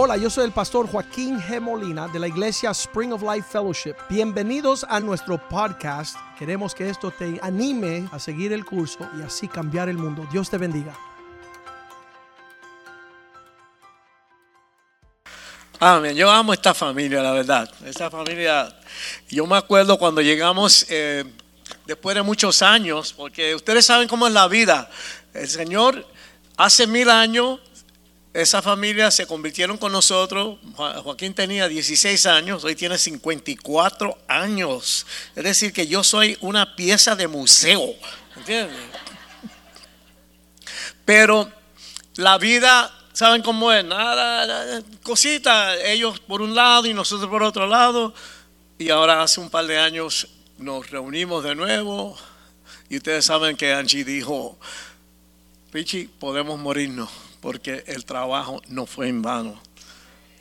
Hola, yo soy el pastor Joaquín G. Molina de la iglesia Spring of Life Fellowship. Bienvenidos a nuestro podcast. Queremos que esto te anime a seguir el curso y así cambiar el mundo. Dios te bendiga. Amén. Yo amo esta familia, la verdad. Esta familia, yo me acuerdo cuando llegamos eh, después de muchos años, porque ustedes saben cómo es la vida. El Señor hace mil años esa familia se convirtieron con nosotros. Joaquín tenía 16 años, hoy tiene 54 años. Es decir, que yo soy una pieza de museo. ¿Entiendes? Pero la vida, ¿saben cómo es? Nada, cositas. Ellos por un lado y nosotros por otro lado. Y ahora hace un par de años nos reunimos de nuevo. Y ustedes saben que Angie dijo, Richie, podemos morirnos porque el trabajo no fue en vano.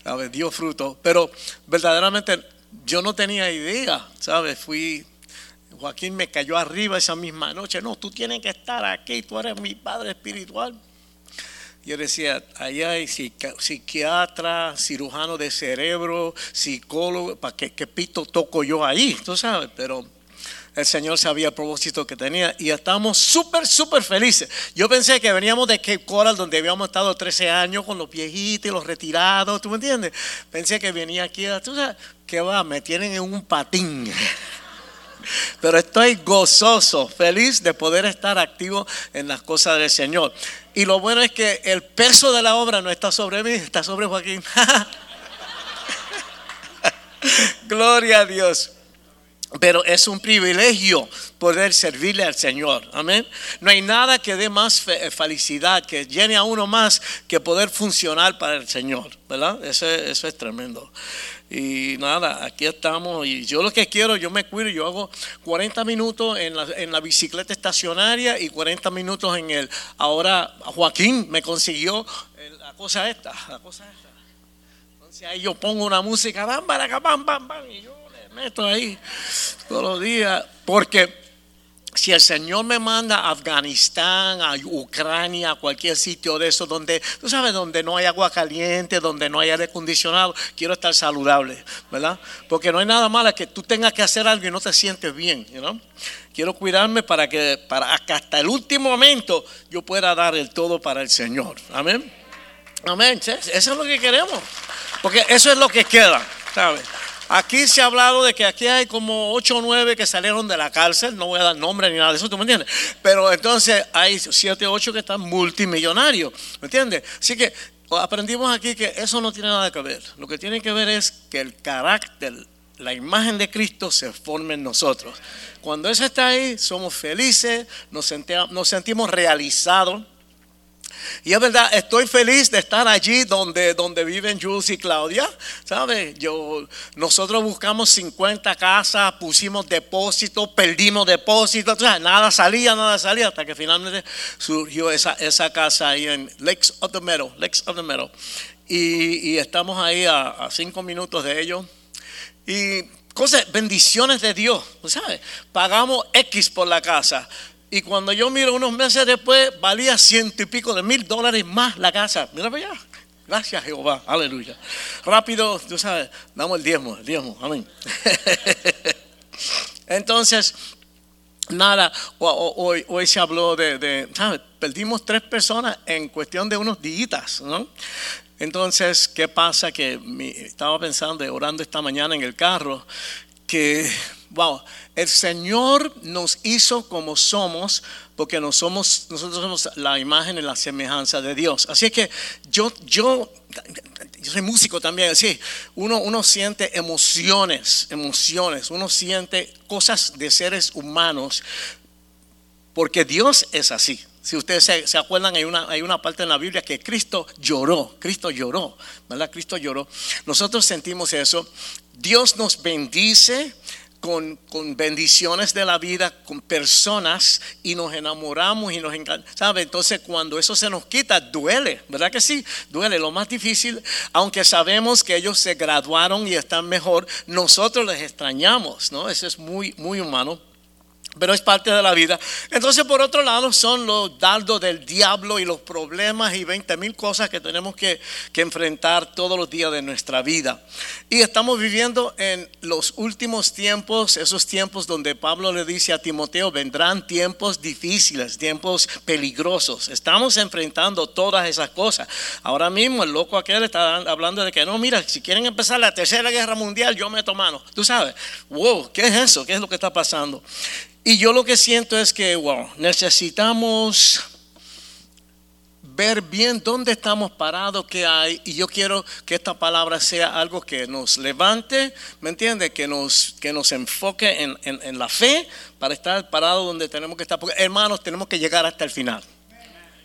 ¿Sabes? Dio fruto. Pero verdaderamente yo no tenía idea, ¿sabes? Fui, Joaquín me cayó arriba esa misma noche. No, tú tienes que estar aquí, tú eres mi padre espiritual. Yo decía, allá hay psiquiatra, cirujano de cerebro, psicólogo, ¿para qué, qué pito toco yo ahí? Tú sabes, pero el Señor sabía el propósito que tenía y estamos súper, súper felices. Yo pensé que veníamos de Cape Coral, donde habíamos estado 13 años con los viejitos y los retirados, ¿tú me entiendes? Pensé que venía aquí, tú sabes, que va, me tienen en un patín. Pero estoy gozoso, feliz de poder estar activo en las cosas del Señor. Y lo bueno es que el peso de la obra no está sobre mí, está sobre Joaquín. Gloria a Dios. Pero es un privilegio poder servirle al Señor. Amén. No hay nada que dé más eh, felicidad, que llene a uno más que poder funcionar para el Señor. ¿Verdad? Eso, eso es tremendo. Y nada, aquí estamos. Y yo lo que quiero, yo me cuido, yo hago 40 minutos en la, en la bicicleta estacionaria y 40 minutos en el. Ahora Joaquín me consiguió la cosa esta, la cosa esta. Entonces ahí yo pongo una música, bam, bam, bam, bam, y yo meto ahí todos los días, porque si el Señor me manda a Afganistán, a Ucrania, a cualquier sitio de eso donde, tú sabes, donde no hay agua caliente, donde no hay aire acondicionado, quiero estar saludable, ¿verdad? Porque no hay nada malo que tú tengas que hacer algo y no te sientes bien, ¿no? Quiero cuidarme para que, para hasta el último momento yo pueda dar el todo para el Señor. Amén. Amén. Eso es lo que queremos. Porque eso es lo que queda, ¿sabes? Aquí se ha hablado de que aquí hay como 8 o 9 que salieron de la cárcel, no voy a dar nombre ni nada de eso, ¿tú me entiendes? Pero entonces hay 7 o 8 que están multimillonarios, ¿me entiendes? Así que aprendimos aquí que eso no tiene nada que ver. Lo que tiene que ver es que el carácter, la imagen de Cristo se forme en nosotros. Cuando eso está ahí, somos felices, nos sentimos, realizados y es verdad, estoy feliz de estar allí donde, donde viven Jules y Claudia. ¿Sabes? Yo, nosotros buscamos 50 casas, pusimos depósitos, perdimos depósitos. nada salía, nada salía, hasta que finalmente surgió esa, esa casa ahí en Lakes of the Meadow. Lakes of. Y, y estamos ahí a, a cinco minutos de ellos. Y cosas, bendiciones de Dios, ¿sabes? Pagamos X por la casa. Y cuando yo miro unos meses después, valía ciento y pico de mil dólares más la casa. Mira para allá. Gracias Jehová. Aleluya. Rápido, tú sabes, damos el diezmo, el diezmo. Amén. Entonces, nada, hoy, se habló de, ¿sabes? Perdimos tres personas en cuestión de unos días, ¿no? Entonces, ¿qué pasa? Que estaba pensando, orando esta mañana en el carro, que, wow, el Señor nos hizo como somos porque nos somos, nosotros somos la imagen y la semejanza de Dios. Así que yo, yo, yo soy músico también, así, uno, uno siente emociones, emociones, uno siente cosas de seres humanos porque Dios es así. Si ustedes se, acuerdan, hay una, hay una parte en la Biblia que Cristo lloró, Cristo lloró, ¿verdad? Cristo lloró. Nosotros sentimos eso. Dios nos bendice con, bendiciones de la vida, con personas y nos enamoramos y nos encanta. ¿Sabe? Entonces cuando eso se nos quita, duele, ¿verdad que sí? Duele. Lo más difícil, aunque sabemos que ellos se graduaron y están mejor, nosotros les extrañamos, ¿no? Eso es muy, muy humano. Pero es parte de la vida. Entonces, por otro lado, son los dardos del diablo y los problemas y 20 mil cosas que tenemos que, que, enfrentar todos los días de nuestra vida. Y estamos viviendo en los últimos tiempos, esos tiempos donde Pablo le dice a Timoteo, vendrán tiempos difíciles, tiempos peligrosos. Estamos enfrentando todas esas cosas. Ahora mismo el loco aquel está hablando de que no, mira, si quieren empezar la tercera guerra mundial, yo meto mano. Tú sabes, wow, ¿qué es eso? ¿Qué es lo que está pasando? Y yo lo que siento es que, wow, necesitamos ver bien dónde estamos parados, qué hay. Y yo quiero que esta palabra sea algo que nos levante, ¿me entiende? Que nos, que nos enfoque en, en, la fe para estar parados donde tenemos que estar. Porque hermanos, tenemos que llegar hasta el final.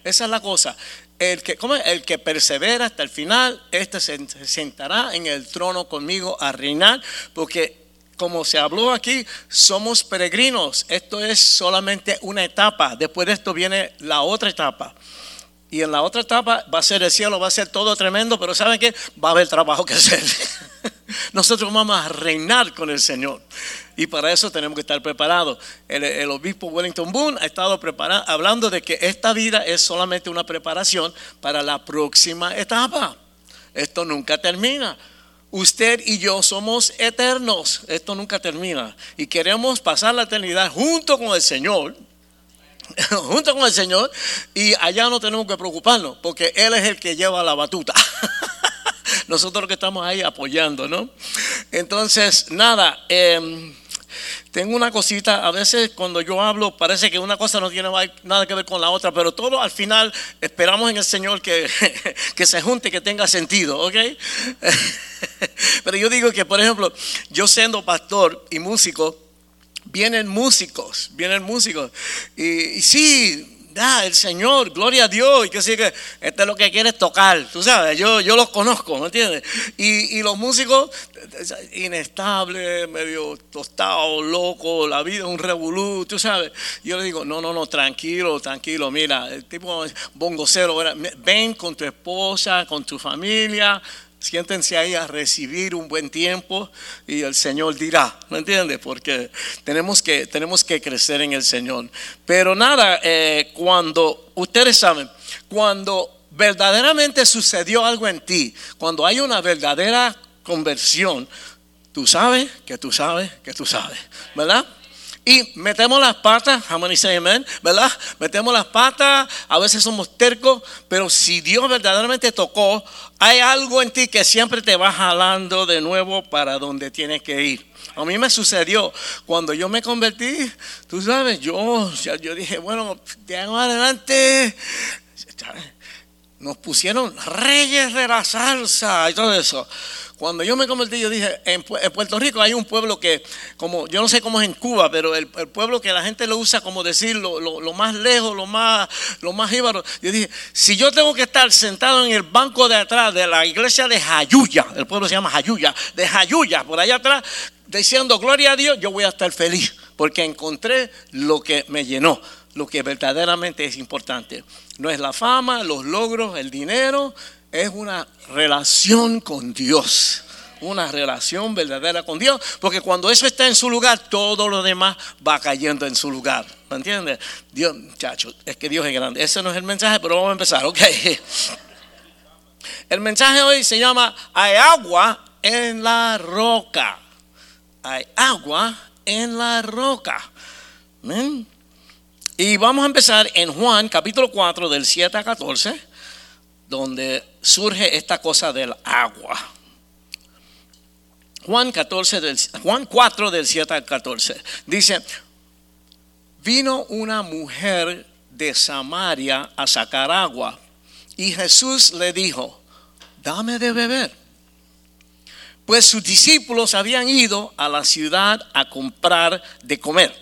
Esa es la cosa. El que, ¿cómo el que persevera hasta el final, este se sentará en el trono conmigo a reinar, porque como se habló aquí, somos peregrinos. Esto es solamente una etapa. Después de esto viene la otra etapa. Y en la otra etapa va a ser el cielo, va a ser todo tremendo, pero ¿saben qué? Va a haber trabajo que hacer. Nosotros vamos a reinar con el Señor. Y para eso tenemos que estar preparados. El, obispo Wellington Boone ha estado hablando de que esta vida es solamente una preparación para la próxima etapa. Esto nunca termina. Usted y yo somos eternos. Esto nunca termina. Y queremos pasar la eternidad junto con el Señor. junto con el Señor. Y allá no tenemos que preocuparnos. Porque Él es el que lleva la batuta. Nosotros que estamos ahí apoyando, ¿no? Entonces, nada. Eh, tengo una cosita, a veces cuando yo hablo parece que una cosa no tiene nada que ver con la otra, pero todo al final esperamos en el Señor que, que se junte, que tenga sentido, ¿ok? Pero yo digo que, por ejemplo, yo siendo pastor y músico, vienen músicos, vienen músicos. Y, y sí, da el Señor, gloria a Dios, y que sí que este es lo que quiere tocar, tú sabes, yo, yo los conozco, ¿me entiendes? Y, y los músicos, inestables, medio tostados, locos, la vida es un revolú, tú sabes. Yo le digo, no, no, no, tranquilo, tranquilo, mira, el tipo bongocero, ven con tu esposa, con tu familia, Siéntense ahí a recibir un buen tiempo y el Señor dirá, ¿me entiendes? Porque tenemos que, tenemos que crecer en el Señor. Pero nada, eh, cuando, ustedes saben, cuando verdaderamente sucedió algo en ti, cuando hay una verdadera conversión, tú sabes que tú sabes que tú sabes, ¿verdad? Y metemos las patas, how many say amen, ¿verdad? Metemos las patas, a veces somos tercos, pero si Dios verdaderamente tocó, hay algo en ti que siempre te va jalando de nuevo para donde tienes que ir. A mí me sucedió cuando yo me convertí, tú sabes, yo, yo dije, bueno, de adelante, nos pusieron reyes de la salsa y todo eso. Cuando yo me convertí, yo dije, en, Puerto Rico hay un pueblo que, como yo no sé cómo es en Cuba, pero el, pueblo que la gente lo usa como decir lo, más lejos, lo más, lo más íbaro. Yo dije, si yo tengo que estar sentado en el banco de atrás de la iglesia de Jayuya, el pueblo se llama Jayuya, de Jayuya, por allá atrás, diciendo gloria a Dios, yo voy a estar feliz, porque encontré lo que me llenó lo que verdaderamente es importante. No es la fama, los logros, el dinero, es una relación con Dios. Una relación verdadera con Dios. Porque cuando eso está en su lugar, todo lo demás va cayendo en su lugar. ¿Me entiendes? Dios, muchachos, es que Dios es grande. Ese no es el mensaje, pero vamos a empezar. Ok. El mensaje hoy se llama Hay agua en la roca. Hay agua en la roca. Y vamos a empezar en Juan capítulo 4 del 7 a 14 donde surge esta cosa del agua. Juan, 14 del, Juan 4 del 7 al 14 dice, vino una mujer de Samaria a sacar agua y Jesús le dijo, dame de beber. Pues sus discípulos habían ido a la ciudad a comprar de comer.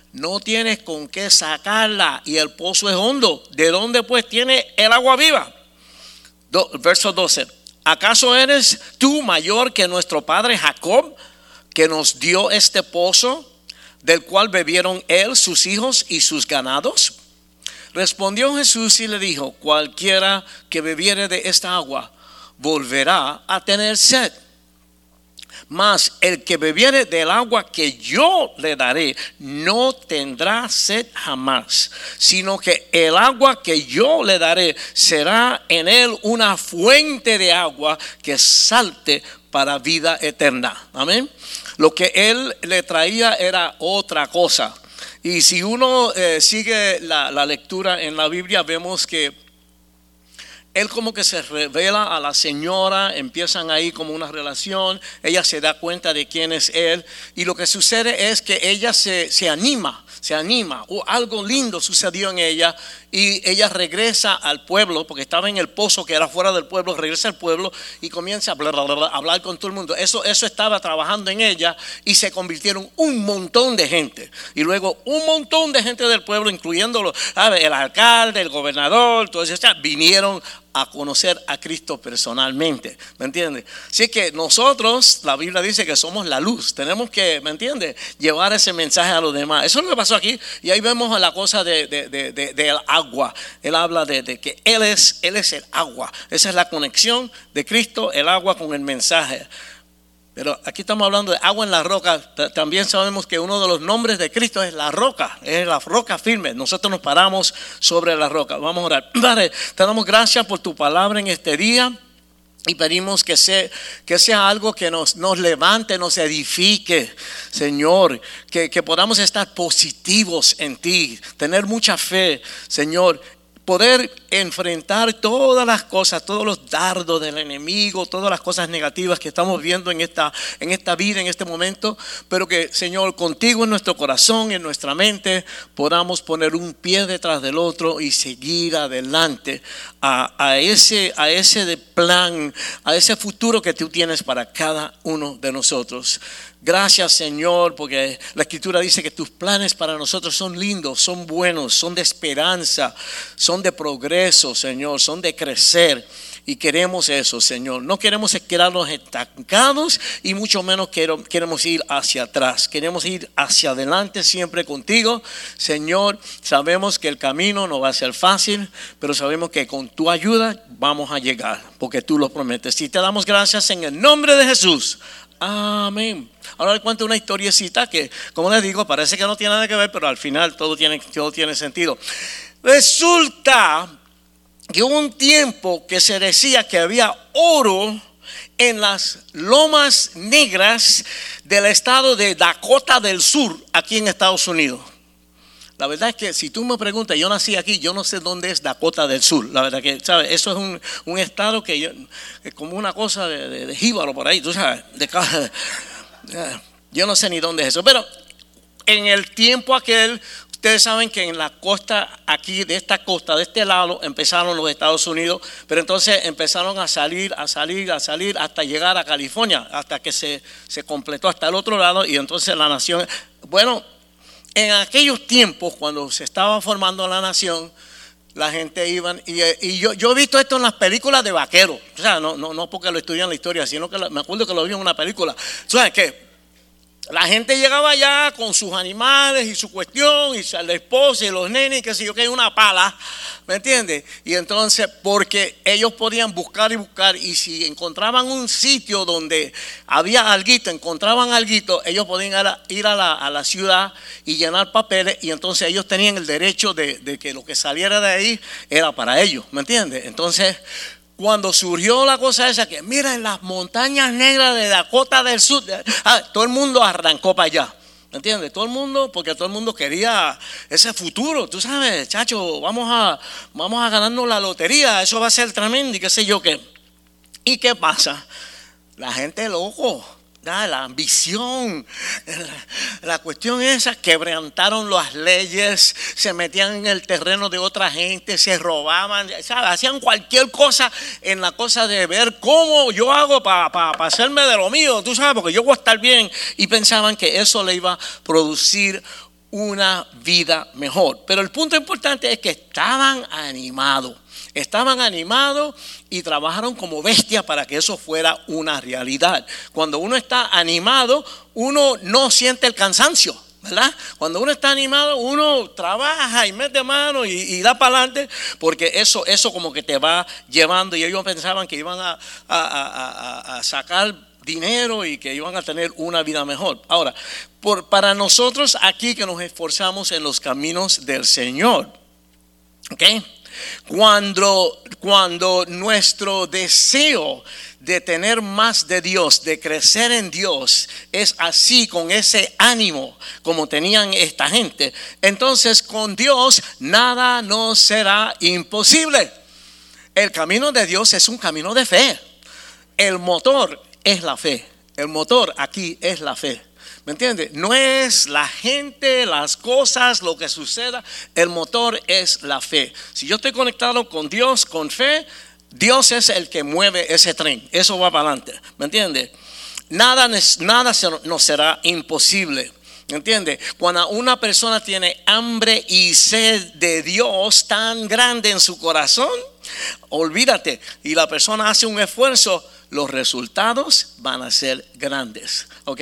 no tienes con qué sacarla y el pozo es hondo. ¿De dónde pues tiene el agua viva? verso 12. ¿Acaso eres tú mayor que nuestro padre Jacob, que nos dio este pozo, del cual bebieron él, sus hijos y sus ganados? Respondió Jesús y le dijo, cualquiera que bebiere de esta agua volverá a tener sed. Mas el que bebiere del agua que yo le daré no tendrá sed jamás, sino que el agua que yo le daré será en él una fuente de agua que salte para vida eterna. Amén. Lo que él le traía era otra cosa. Y si uno eh, sigue la, la lectura en la Biblia, vemos que él como que se revela a la señora, empiezan ahí como una relación, ella se da cuenta de quién es él y lo que sucede es que ella se, se anima se anima, o algo lindo sucedió en ella y ella regresa al pueblo, porque estaba en el pozo que era fuera del pueblo, regresa al pueblo y comienza a hablar, con todo el mundo. Eso, eso estaba trabajando en ella y se convirtieron un montón de gente. Y luego un montón de gente del pueblo, incluyendo el alcalde, el gobernador, todos eso, vinieron a conocer a Cristo personalmente. ¿Me entiendes? Así que nosotros, la Biblia dice que somos la luz. Tenemos que, ¿me entiendes? Llevar ese mensaje a los demás. Eso es lo que pasó aquí. Y ahí vemos la cosa de, del Él habla de, que Él es, Él es el agua. Esa es la conexión de Cristo, el agua con el mensaje. Pero aquí estamos hablando de agua en la roca. También sabemos que uno de los nombres de Cristo es la roca, es la roca firme. Nosotros nos paramos sobre la roca. Vamos a orar. Padre, te damos gracias por tu palabra en este día. Y pedimos que sea, que sea algo que nos, nos levante, nos edifique, Señor. Que, que podamos estar positivos en ti, tener mucha fe, Señor poder enfrentar todas las cosas, todos los dardos del enemigo, todas las cosas negativas que estamos viendo en esta, en esta vida, en este momento, pero que Señor, contigo en nuestro corazón, en nuestra mente, podamos poner un pie detrás del otro y seguir adelante a, ese, a ese plan, a ese futuro que tú tienes para cada uno de nosotros. Gracias Señor, porque la escritura dice que tus planes para nosotros son lindos, son buenos, son de esperanza, son de progreso, Señor, son de crecer. Y queremos eso, Señor. No queremos quedarnos estancados y mucho menos queremos ir hacia atrás. Queremos ir hacia adelante siempre contigo. Señor, sabemos que el camino no va a ser fácil, pero sabemos que con tu ayuda vamos a llegar, porque tú lo prometes. Y te damos gracias en el nombre de Jesús. Amén. Ahora les cuento una historiecita que, como les digo, parece que no tiene nada que ver, pero al final todo tiene, todo tiene sentido. Resulta que hubo un tiempo que se decía que había oro en las lomas negras del estado de Dakota del Sur, aquí en Estados Unidos. La verdad es que si tú me preguntas, yo nací aquí, yo no sé dónde es Dakota del Sur. La verdad que, ¿sabes? Eso es un, estado que yo, es como una cosa de, de, jíbaro por ahí, tú sabes. De, yo no sé ni dónde es eso. Pero en el tiempo aquel, ustedes saben que en la costa, aquí de esta costa, de este lado, empezaron los Estados Unidos, pero entonces empezaron a salir, a salir, a salir, hasta llegar a California, hasta que se, se completó hasta el otro lado y entonces la nación, bueno, en aquellos tiempos, cuando se estaba formando la nación, la gente iba, y, yo, he visto esto en las películas de vaqueros, o sea, no, no, no porque lo estudié en la historia, sino que me acuerdo que lo vi en una película. ¿Sabes qué? La gente llegaba allá con sus animales y su cuestión, y la esposa y los nenes, y que si yo que hay una pala, ¿me entiendes? Y entonces, porque ellos podían buscar y buscar, y si encontraban un sitio donde había alguito, encontraban alguito, ellos podían ir a la, a la ciudad y llenar papeles, y entonces ellos tenían el derecho de, de que lo que saliera de ahí era para ellos, ¿me entiendes? Entonces, cuando surgió la cosa esa, que mira en las montañas negras de Dakota del Sur, ah, todo el mundo arrancó para allá. ¿Me entiendes? Todo el mundo, porque todo el mundo quería ese futuro. Tú sabes, chacho, vamos a, vamos a ganarnos la lotería, eso va a ser tremendo y qué sé yo qué. ¿Y qué pasa? La gente loco la ambición, la cuestión esa, quebrantaron las leyes, se metían en el terreno de otra gente, se robaban, hacían cualquier cosa en la cosa de ver cómo yo hago para hacerme de lo mío, tú sabes, porque yo voy a estar bien. Y pensaban que eso le iba a producir una vida mejor. Pero el punto importante es que estaban animados. Estaban animados y trabajaron como bestias para que eso fuera una realidad. Cuando uno está animado, uno no siente el cansancio. ¿verdad? Cuando uno está animado, uno trabaja y mete mano y, da para adelante, porque eso, eso como que te va llevando. Y ellos pensaban que iban a, a sacar dinero y que iban a tener una vida mejor. Ahora, por, para nosotros aquí que nos esforzamos en los caminos del Señor, ¿ok? Cuando, cuando nuestro deseo de tener más de Dios, de crecer en Dios, es así, con ese ánimo como tenían esta gente, entonces con Dios nada nos será imposible. El camino de Dios es un camino de fe. El motor es la fe. El motor aquí es la fe. ¿Me entiendes? No es la gente, las cosas, lo que suceda. El motor es la fe. Si yo estoy conectado con Dios, con fe, Dios es el que mueve ese tren. Eso va para adelante. ¿Me entiendes? Nada, nada nos será imposible. ¿Me entiendes? Cuando una persona tiene hambre y sed de Dios tan grande en su corazón, olvídate. Y la persona hace un esfuerzo, los resultados van a ser grandes. ¿Ok?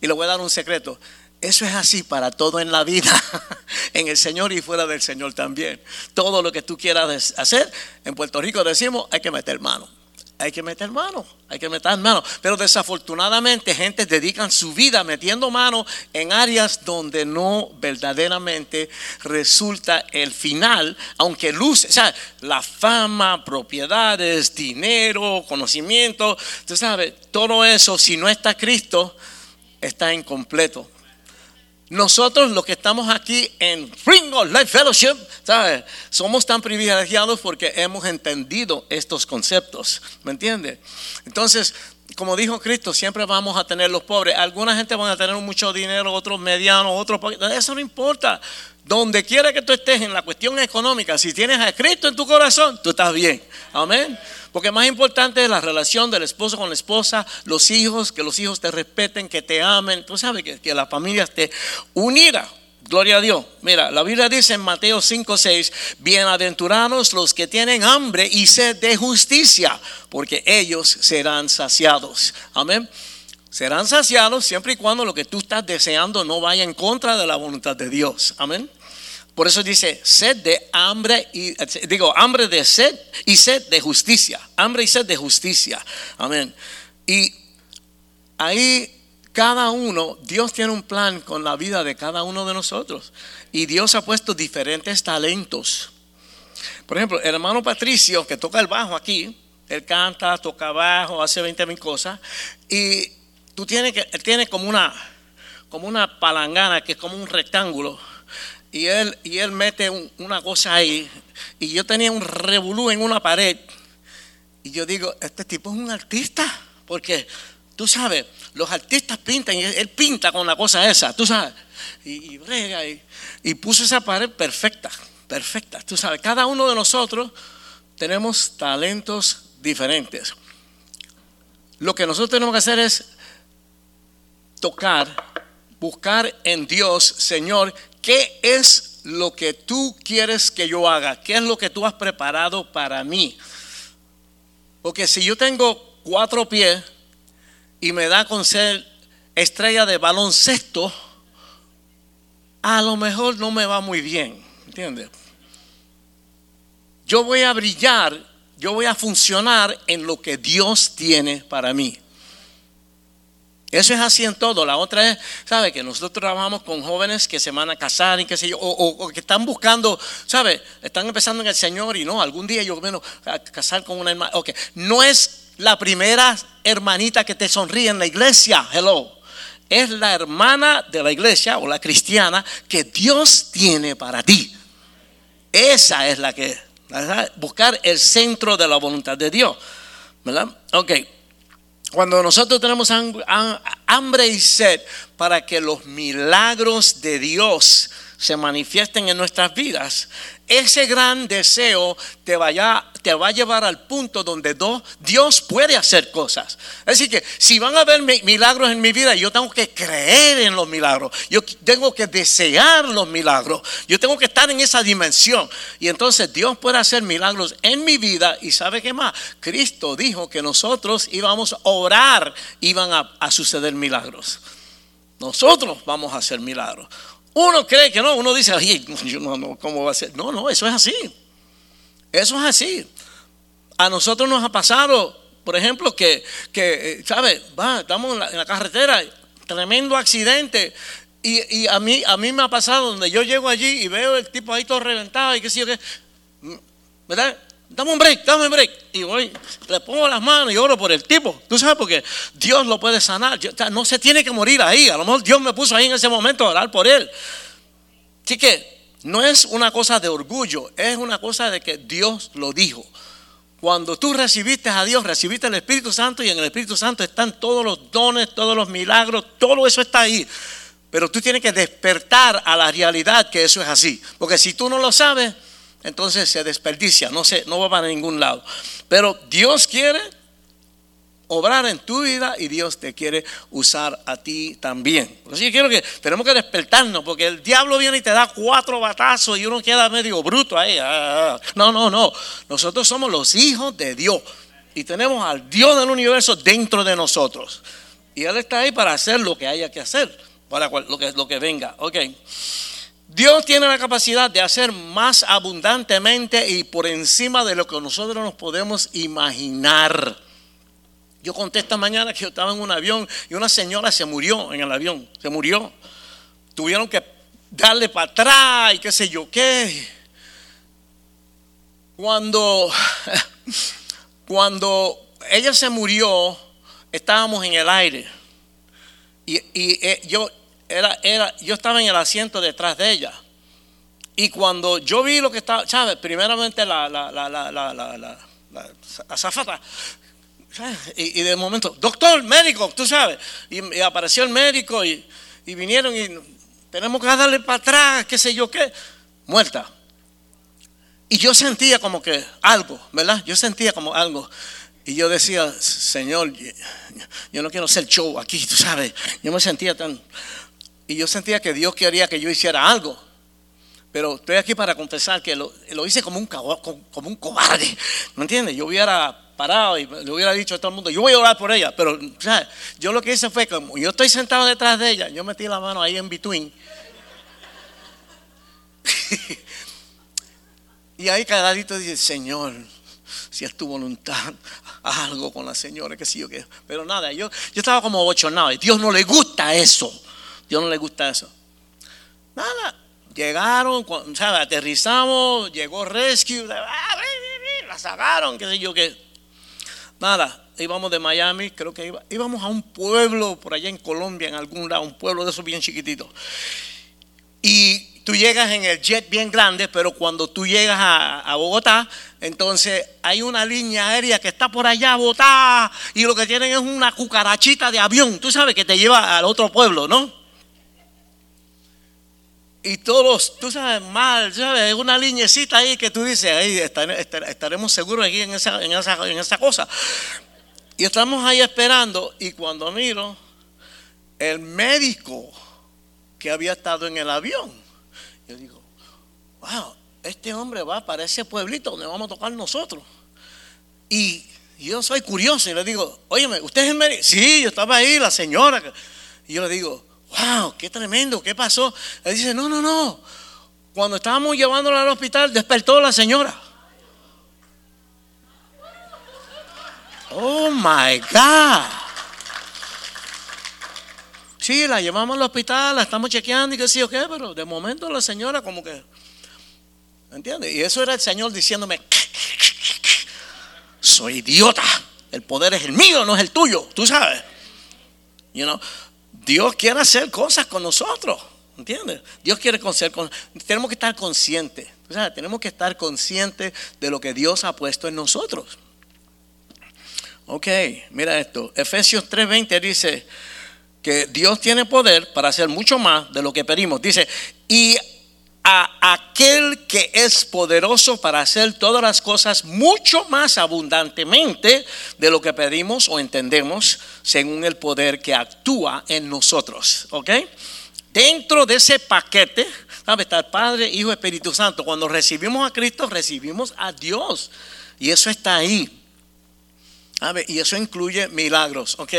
Y le voy a dar un secreto. Eso es así para todo en la vida, en el Señor y fuera del Señor también. Todo lo que tú quieras hacer, en Puerto Rico decimos, hay que meter mano. Hay que meter mano, hay que meter mano. Pero desafortunadamente gente dedican su vida metiendo mano en áreas donde no verdaderamente resulta el final, aunque luce, o sea, la fama, propiedades, dinero, conocimiento, tú sabes, todo eso, si no está Cristo, está incompleto. Nosotros los que estamos aquí en Ringo Life Fellowship, ¿sabes? Somos tan privilegiados porque hemos entendido estos conceptos, ¿me entiendes? Entonces, como dijo Cristo, siempre vamos a tener los pobres. Alguna gente van a tener mucho dinero, otros medianos, otros Eso no importa. Donde quiera que tú estés en la cuestión económica, si tienes a Cristo en tu corazón, tú estás bien. Amén. Porque más importante es la relación del esposo con la esposa, los hijos, que los hijos te respeten, que te amen. Tú sabes que, la familia esté unida. Gloria a Dios. Mira, la Biblia dice en Mateo 5, 6, bienaventurados los que tienen hambre y sed de justicia, porque ellos serán saciados. Amén. Serán saciados siempre y cuando lo que tú estás deseando no vaya en contra de la voluntad de Dios. Amén. Por eso dice sed de hambre y digo hambre de sed y sed de justicia. Hambre y sed de justicia. Amén. Y ahí cada uno, Dios tiene un plan con la vida de cada uno de nosotros. Y Dios ha puesto diferentes talentos. Por ejemplo, el hermano Patricio, que toca el bajo aquí, él canta, toca bajo, hace 20 mil cosas. Y tú tienes que, él tiene como una, como una palangana que es como un rectángulo y él, y él mete una cosa ahí. Y yo tenía un revolú en una pared. Y yo digo, este tipo es un artista. Porque tú sabes, los artistas pintan y él pinta con la cosa esa, tú sabes. Y, y y, puso esa pared perfecta, perfecta. Tú sabes, cada uno de nosotros tenemos talentos diferentes. Lo que nosotros tenemos que hacer es tocar, buscar en Dios, Señor, ¿qué es lo que tú quieres que yo haga? ¿Qué es lo que tú has preparado para mí? Porque si yo tengo cuatro pies y me da con ser estrella de baloncesto, a lo mejor no me va muy bien, ¿entiendes? Yo voy a brillar, yo voy a funcionar en lo que Dios tiene para mí. Eso es así en todo. La otra es, ¿sabe? Que nosotros trabajamos con jóvenes que se van a casar y qué sé yo, o, que están buscando, ¿sabe? Están empezando en el Señor y no, algún día yo menos a casar con una hermana. Ok, no es la primera hermanita que te sonríe en la iglesia, hello. Es la hermana de la iglesia o la cristiana que Dios tiene para ti. Esa es la que, buscar el centro de la voluntad de Dios, ¿verdad? Ok cuando nosotros tenemos hambre y sed para que los milagros de Dios se manifiesten en nuestras vidas, ese gran deseo te, te va a llevar al punto donde Dios puede hacer cosas. Decir, que si van a haber milagros en mi vida, yo tengo que creer en los milagros. Yo tengo que desear los milagros. Yo tengo que estar en esa dimensión. Y entonces Dios puede hacer milagros en mi vida. Y sabe qué más? Cristo dijo que nosotros íbamos a orar, iban a, a suceder milagros. Nosotros vamos a hacer milagros. Uno cree que no, uno dice, no, no, ¿cómo va a ser? No, no, eso es así. Eso es así. A nosotros nos ha pasado, por ejemplo, que, que eh, ¿sabes? Va, estamos en la, carretera, tremendo accidente. Y, a, mí, a mí me ha pasado donde yo llego allí y veo el tipo ahí todo reventado y qué sé yo qué. ¿Verdad? Dame un break, dame un break. Y voy, le pongo las manos y oro por el tipo. Tú sabes, porque Dios lo puede sanar. no se tiene que morir ahí. A lo mejor Dios me puso ahí en ese momento a orar por él. Así que no es una cosa de orgullo, es una cosa de que Dios lo dijo. Cuando tú recibiste a Dios, recibiste el Espíritu Santo y en el Espíritu Santo están todos los dones, todos los milagros, todo eso está ahí. Pero tú tienes que despertar a la realidad que eso es así. Porque si tú no lo sabes, entonces se desperdicia, no, se, no va para ningún lado. Pero Dios quiere obrar en tu vida y Dios te quiere usar a ti también. Así que quiero que tenemos que despertarnos porque el diablo viene y te da cuatro batazos y uno queda medio bruto ahí. Ah, ah, ah. No, no, no. Nosotros somos los hijos de Dios y tenemos al Dios del universo dentro de nosotros. Y Él está ahí para hacer lo que haya que hacer, para lo que, lo que venga. Ok. Dios tiene la capacidad de hacer más abundantemente y por encima de lo que nosotros nos podemos imaginar. Yo conté esta mañana que yo estaba en un avión y una señora se murió en el avión, se murió. Tuvieron que darle para atrás y qué sé yo qué. Cuando, cuando ella se murió, estábamos en el aire. Y, y eh, yo, era, era, yo estaba en el asiento detrás de ella. Y cuando yo vi lo que estaba, ¿sabes? Primeramente la, la, la, la, la, la, azafata. Y, de momento, doctor, médico, tú sabes. Y, apareció el médico y, y, vinieron y tenemos que darle para atrás, qué sé yo qué. Muerta. Y yo sentía como que algo, ¿verdad? Yo sentía como algo. Y yo decía, Señor, yo no quiero ser show aquí, tú sabes. Yo me sentía tan y yo sentía que Dios quería que yo hiciera algo. Pero estoy aquí para confesar que lo, hice como un, cobarde. ¿Me entiendes? Yo hubiera parado y le hubiera dicho a todo el mundo, yo voy a orar por ella. Pero yo lo que hice fue, como yo estoy sentado detrás de ella, yo metí la mano ahí en between. y ahí cadadito dice, Señor, si es tu voluntad, algo con la señora, que sí yo qué. Pero nada, yo, yo estaba como bochornado. Y Dios no le gusta eso. Dios no le gusta eso. Nada, llegaron, ¿sabes? aterrizamos, llegó Rescue, ah, la sacaron, qué sé yo qué. Nada, íbamos de Miami, creo que íbamos a un pueblo por allá en Colombia, en algún lado, un pueblo de esos bien chiquititos. Y tú llegas en el jet bien grande, pero cuando tú llegas a, Bogotá, entonces hay una línea aérea que está por allá botada y lo que tienen es una cucarachita de avión, tú sabes, que te lleva al otro pueblo, ¿no? Y todos, tú sabes, mal, ¿sabes? Una liñecita ahí que tú dices, ahí estaremos seguros aquí en esa, en, esa, en esa cosa. Y estamos ahí esperando y cuando miro, el médico que había estado en el avión, yo digo, wow, este hombre va para ese pueblito donde vamos a tocar nosotros. Y yo soy curioso y le digo, óyeme, ¿usted es el médico? Sí, yo estaba ahí, la señora. Y yo le digo, wow, qué tremendo, ¿qué pasó? Él dice, no, no, no. Cuando estábamos llevándola al hospital, despertó la señora. Oh my God. Sí, la llevamos al hospital, la estamos chequeando y qué sé yo qué, pero de momento la señora como que, ¿me entiendes? Y eso era el Señor diciéndome, soy idiota, el poder es el mío, no es el tuyo, tú sabes. You know? Dios quiere hacer cosas con nosotros. ¿Entiendes? Dios quiere hacer con Tenemos que estar conscientes. O sea, tenemos que estar conscientes de lo que Dios ha puesto en nosotros. Ok, mira esto. Efesios 3:20 dice que Dios tiene poder para hacer mucho más de lo que pedimos. Dice, y a aquel que es poderoso para hacer todas las cosas mucho más abundantemente de lo que pedimos o entendemos según el poder que actúa en nosotros. ¿Ok? Dentro de ese paquete. Está el Padre, Hijo, Espíritu Santo. Cuando recibimos a Cristo, recibimos a Dios. Y eso está ahí. Y eso incluye milagros, ¿ok?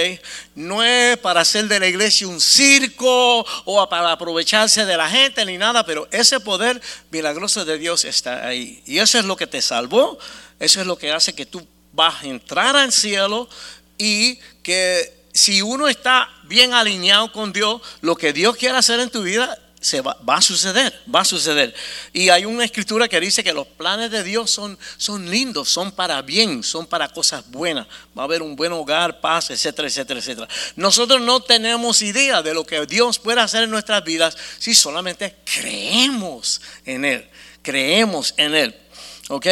No es para hacer de la iglesia un circo o para aprovecharse de la gente ni nada, pero ese poder milagroso de Dios está ahí. Y eso es lo que te salvó, eso es lo que hace que tú vas a entrar al cielo y que si uno está bien alineado con Dios, lo que Dios quiere hacer en tu vida se va, a suceder, va a suceder. Y hay una escritura que dice que los planes de Dios son, son lindos, son para bien, son para cosas buenas. Va a haber un buen hogar, paz, etcétera, etcétera, etcétera. Nosotros no tenemos idea de lo que Dios puede hacer en nuestras vidas si solamente creemos en Él, creemos en Él. ¿Ok?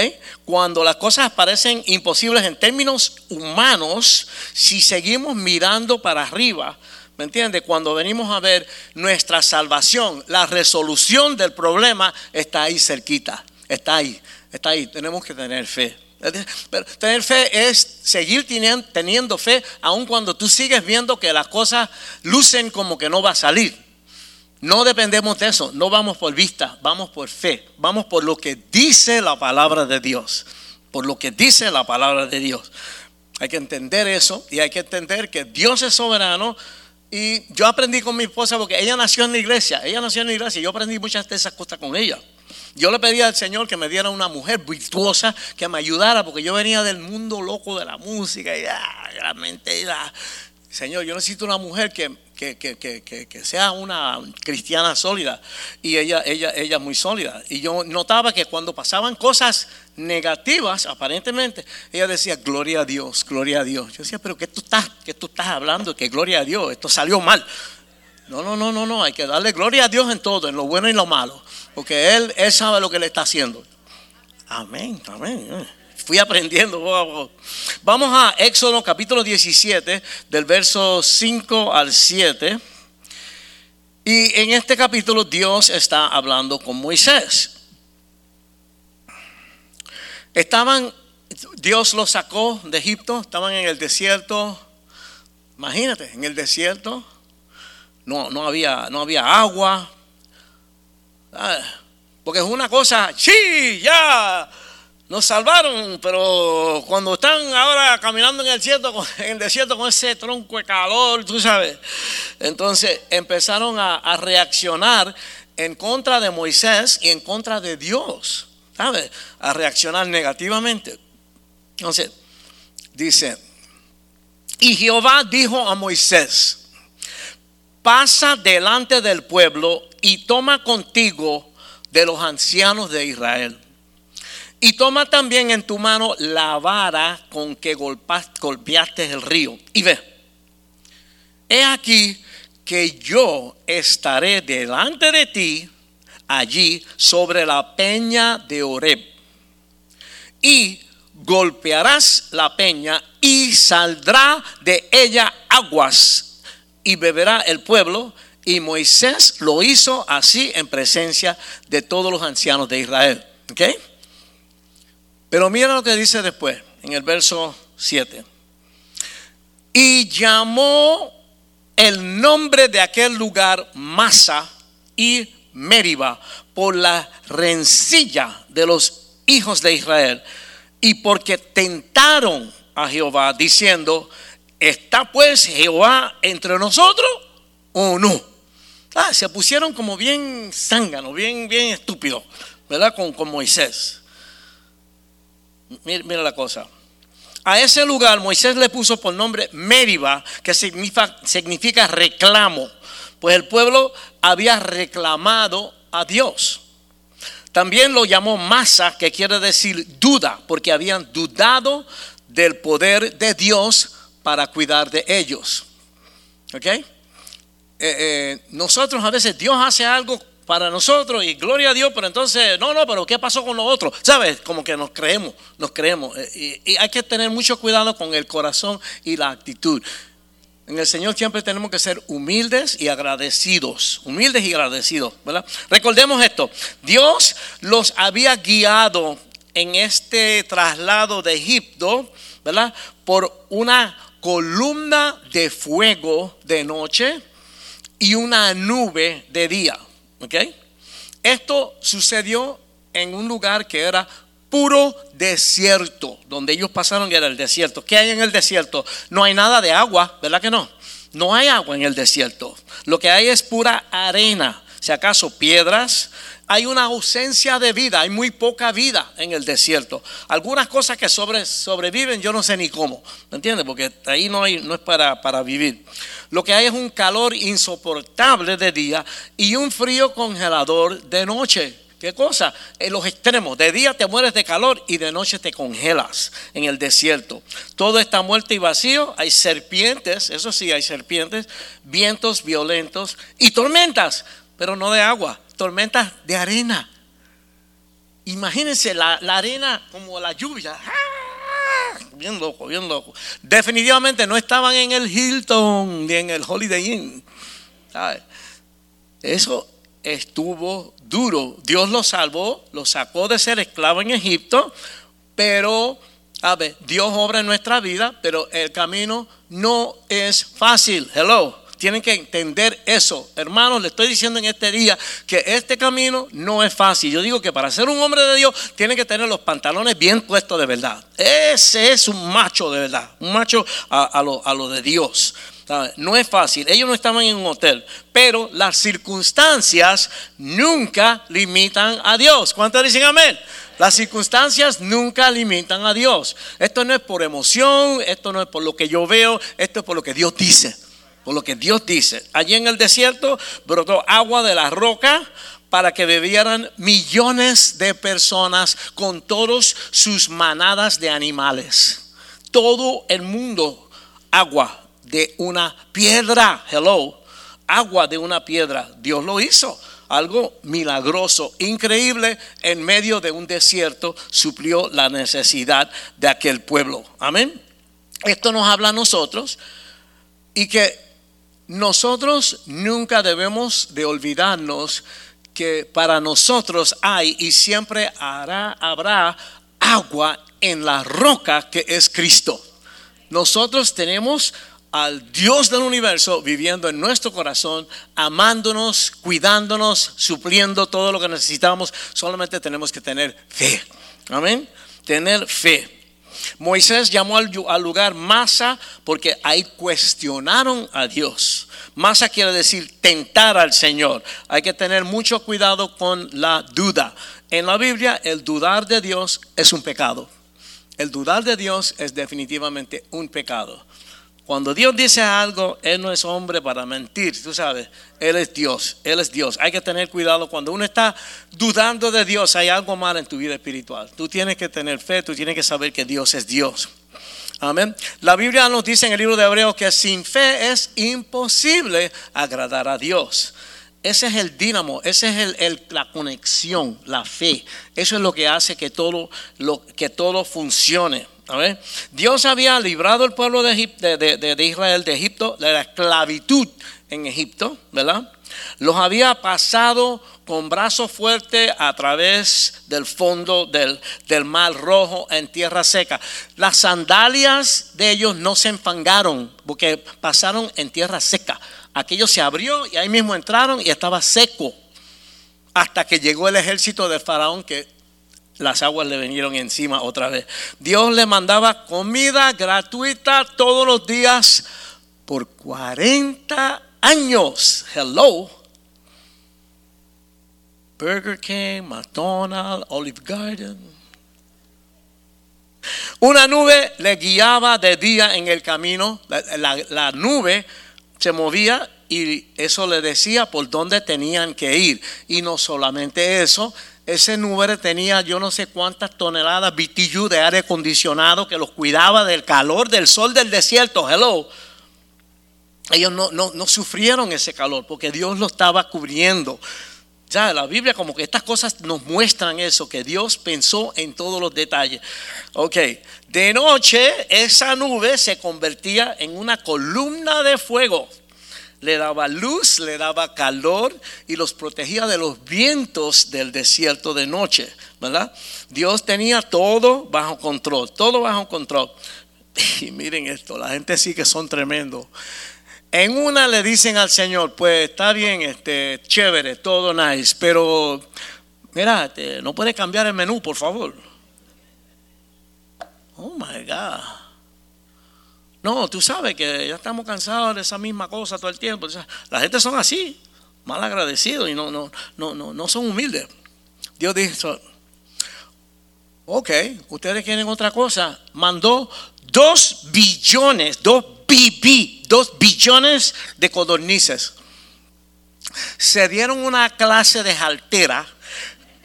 Cuando las cosas parecen imposibles en términos humanos, si seguimos mirando para arriba, ¿Me entiende? Cuando venimos a ver nuestra salvación, la resolución del problema está ahí cerquita, está ahí, está ahí. Tenemos que tener fe. Pero tener fe es seguir teniendo fe aun cuando tú sigues viendo que las cosas lucen como que no va a salir. No dependemos de eso, no vamos por vista, vamos por fe, vamos por lo que dice la palabra de Dios, por lo que dice la palabra de Dios. Hay que entender eso y hay que entender que Dios es soberano, y yo aprendí con mi esposa porque ella nació en la iglesia, ella nació en la iglesia y yo aprendí muchas de esas cosas con ella. Yo le pedí al Señor que me diera una mujer virtuosa que me ayudara porque yo venía del mundo loco de la música y ah, realmente la, Señor, yo necesito una mujer que, que, sea una cristiana sólida. Y ella, ella, ella muy sólida. Y yo notaba que cuando pasaban cosas negativas, aparentemente, ella decía, gloria a Dios, gloria a Dios. Yo decía, pero ¿qué tú estás, qué tú estás hablando? Que gloria a Dios, esto salió mal. No, no, no, no, no, hay que darle gloria a Dios en todo, en lo bueno y lo malo. Porque Él, él sabe lo que le está haciendo. Amén, amén fui aprendiendo. Vamos a Éxodo capítulo 17, del verso 5 al 7. Y en este capítulo Dios está hablando con Moisés. Estaban, Dios los sacó de Egipto, estaban en el desierto. Imagínate, en el desierto no, no, había, no había agua. Ah, porque es una cosa, sí, ya, nos salvaron, pero cuando están ahora caminando en el, desierto, en el desierto con ese tronco de calor, tú sabes, entonces empezaron a, reaccionar en contra de Moisés y en contra de Dios, ¿sabes? A reaccionar negativamente. Entonces, dice, y Jehová dijo a Moisés, pasa delante del pueblo y toma contigo de los ancianos de Israel y toma también en tu mano la vara con que golpeaste el río. Y ve, he aquí que yo estaré delante de ti allí sobre la peña de Oreb. Y golpearás la peña y saldrá de ella aguas y beberá el pueblo. Y Moisés lo hizo así en presencia de todos los ancianos de Israel. ¿Okay? Pero mira lo que dice después, en el verso 7. Y llamó el nombre de aquel lugar Masa y Meriba por la rencilla de los hijos de Israel y porque tentaron a Jehová diciendo, ¿está pues Jehová entre nosotros o no? Ah, se pusieron como bien zánganos, bien, bien estúpidos, ¿verdad? Con, con Moisés. Mira, la cosa. A ese lugar Moisés le puso por nombre Meriba, que significa, reclamo, pues el pueblo había reclamado a Dios. También lo llamó Masa, que quiere decir duda, porque habían dudado del poder de Dios para cuidar de ellos. ¿Ok? Eh, eh, nosotros a veces Dios hace algo para nosotros y gloria a Dios, pero entonces, no, no, pero ¿qué pasó con los otros? ¿Sabes? Como que nos creemos, nos creemos. Eh, y, hay que tener mucho cuidado con el corazón y la actitud. En el Señor siempre tenemos que ser humildes y agradecidos. Humildes y agradecidos, ¿verdad? Recordemos esto. Dios los había guiado en este traslado de Egipto, ¿verdad? Por una columna de fuego de noche y una nube de día. Esto sucedió en un lugar que era puro desierto, donde ellos pasaron era el desierto. ¿Qué hay en el desierto? No hay nada de agua, ¿verdad que no? No hay agua en el desierto. Lo que hay es pura arena, si acaso piedras. Hay una ausencia de vida, hay muy poca vida en el desierto. Algunas cosas que sobre, sobreviven, yo no sé ni cómo, ¿me entiendes? Porque ahí no, hay, no es para, para vivir. Lo que hay es un calor insoportable de día y un frío congelador de noche. ¿Qué cosa? En los extremos. De día te mueres de calor y de noche te congelas en el desierto. Todo está muerto y vacío. Hay serpientes, eso sí, hay serpientes, vientos violentos y tormentas, pero no de agua, tormentas de arena. Imagínense la, arena como la lluvia. ¡Ah! Bien loco, bien loco. Definitivamente no estaban en el Hilton ni en el Holiday Inn. Eso estuvo duro. Dios los salvó, los sacó de ser esclavo en Egipto, pero, a ver, Dios obra en nuestra vida, pero el camino no es fácil. Hello. Tienen que entender eso. Hermanos, le estoy diciendo en este día que este camino no es fácil. Yo digo que para ser un hombre de Dios tiene que tener los pantalones bien puestos de verdad. Ese es un macho de verdad. Un macho a, lo, a lo de Dios. No es fácil. Ellos no estaban en un hotel, pero las circunstancias nunca limitan a Dios. ¿Cuántos dicen amén? Las circunstancias nunca limitan a Dios. Esto no es por emoción, esto no es por lo que yo veo, esto es por lo que Dios dice. Por lo que Dios dice. Allí en el desierto brotó agua de la roca para que bebieran millones de personas con todos sus manadas de animales. Todo el mundo agua de una piedra. Hello. Agua de una piedra. Dios lo hizo. Algo milagroso, increíble, en medio de un desierto, suplió la necesidad de aquel pueblo. Amén. Esto nos habla a nosotros y que nosotros nunca debemos de olvidarnos que para nosotros hay y siempre habrá agua en la roca que es Cristo. Nosotros tenemos al Dios del universo viviendo en nuestro corazón, amándonos, cuidándonos, supliendo todo lo que necesitamos. Solamente tenemos que tener fe. Amén. Tener fe. Moisés llamó al, lugar Masa porque ahí cuestionaron a Dios. Masa quiere decir tentar al Señor. Hay que tener mucho cuidado con la duda. En la Biblia el dudar de Dios es un pecado. El dudar de Dios es definitivamente un pecado. Cuando Dios dice algo, Él no es hombre para mentir, tú sabes, Él es Dios, Él es Dios. Hay que tener cuidado cuando uno está dudando de Dios, hay algo mal en tu vida espiritual. Tú tienes que tener fe, tú tienes que saber que Dios es Dios. Amén. La Biblia nos dice en el libro de Hebreos que sin fe es imposible agradar a Dios. Ese es el dínamo, esa es la conexión, la fe. Eso es lo que hace que todo, lo, que todo funcione. Dios había librado al pueblo de, Israel de Egipto, de la esclavitud en Egipto, ¿verdad? Los había pasado con brazo fuerte a través del fondo del, del, mar rojo en tierra seca. Las sandalias de ellos no se enfangaron porque pasaron en tierra seca. Aquello se abrió y ahí mismo entraron y estaba seco. Hasta que llegó el ejército de Faraón que las aguas le vinieron encima otra vez. Dios le mandaba comida gratuita todos los días por 40 años. Hello. Burger King, McDonald's, Olive Garden. Una nube le guiaba de día en el camino. La, la nube se movía y eso le decía por dónde tenían que ir. Y no solamente eso, ese nube tenía yo no sé cuántas toneladas BTU de aire acondicionado que los cuidaba del calor del sol del desierto. Hello. Ellos no, no, no sufrieron ese calor porque Dios lo estaba cubriendo. Ya, la Biblia como que estas cosas nos muestran eso, que Dios pensó en todos los detalles. Ok, de noche esa nube se convertía en una columna de fuego. Le daba luz, le daba calor y los protegía de los vientos del desierto de noche, ¿verdad? Dios tenía todo bajo control, todo bajo control. Y miren esto, la gente sí que son tremendos. En una le dicen al Señor, pues está bien, este, chévere, todo nice, pero mira, este, no puede cambiar el menú, por favor. Oh my God. No, tú sabes que ya estamos cansados de esa misma cosa todo el tiempo. La gente son así, mal agradecidos y no, no, no, no, no son humildes. Dios dijo, ok, ustedes quieren otra cosa. Mandó dos billones, dos BB, dos billones de codornices. Se dieron una clase de jaltera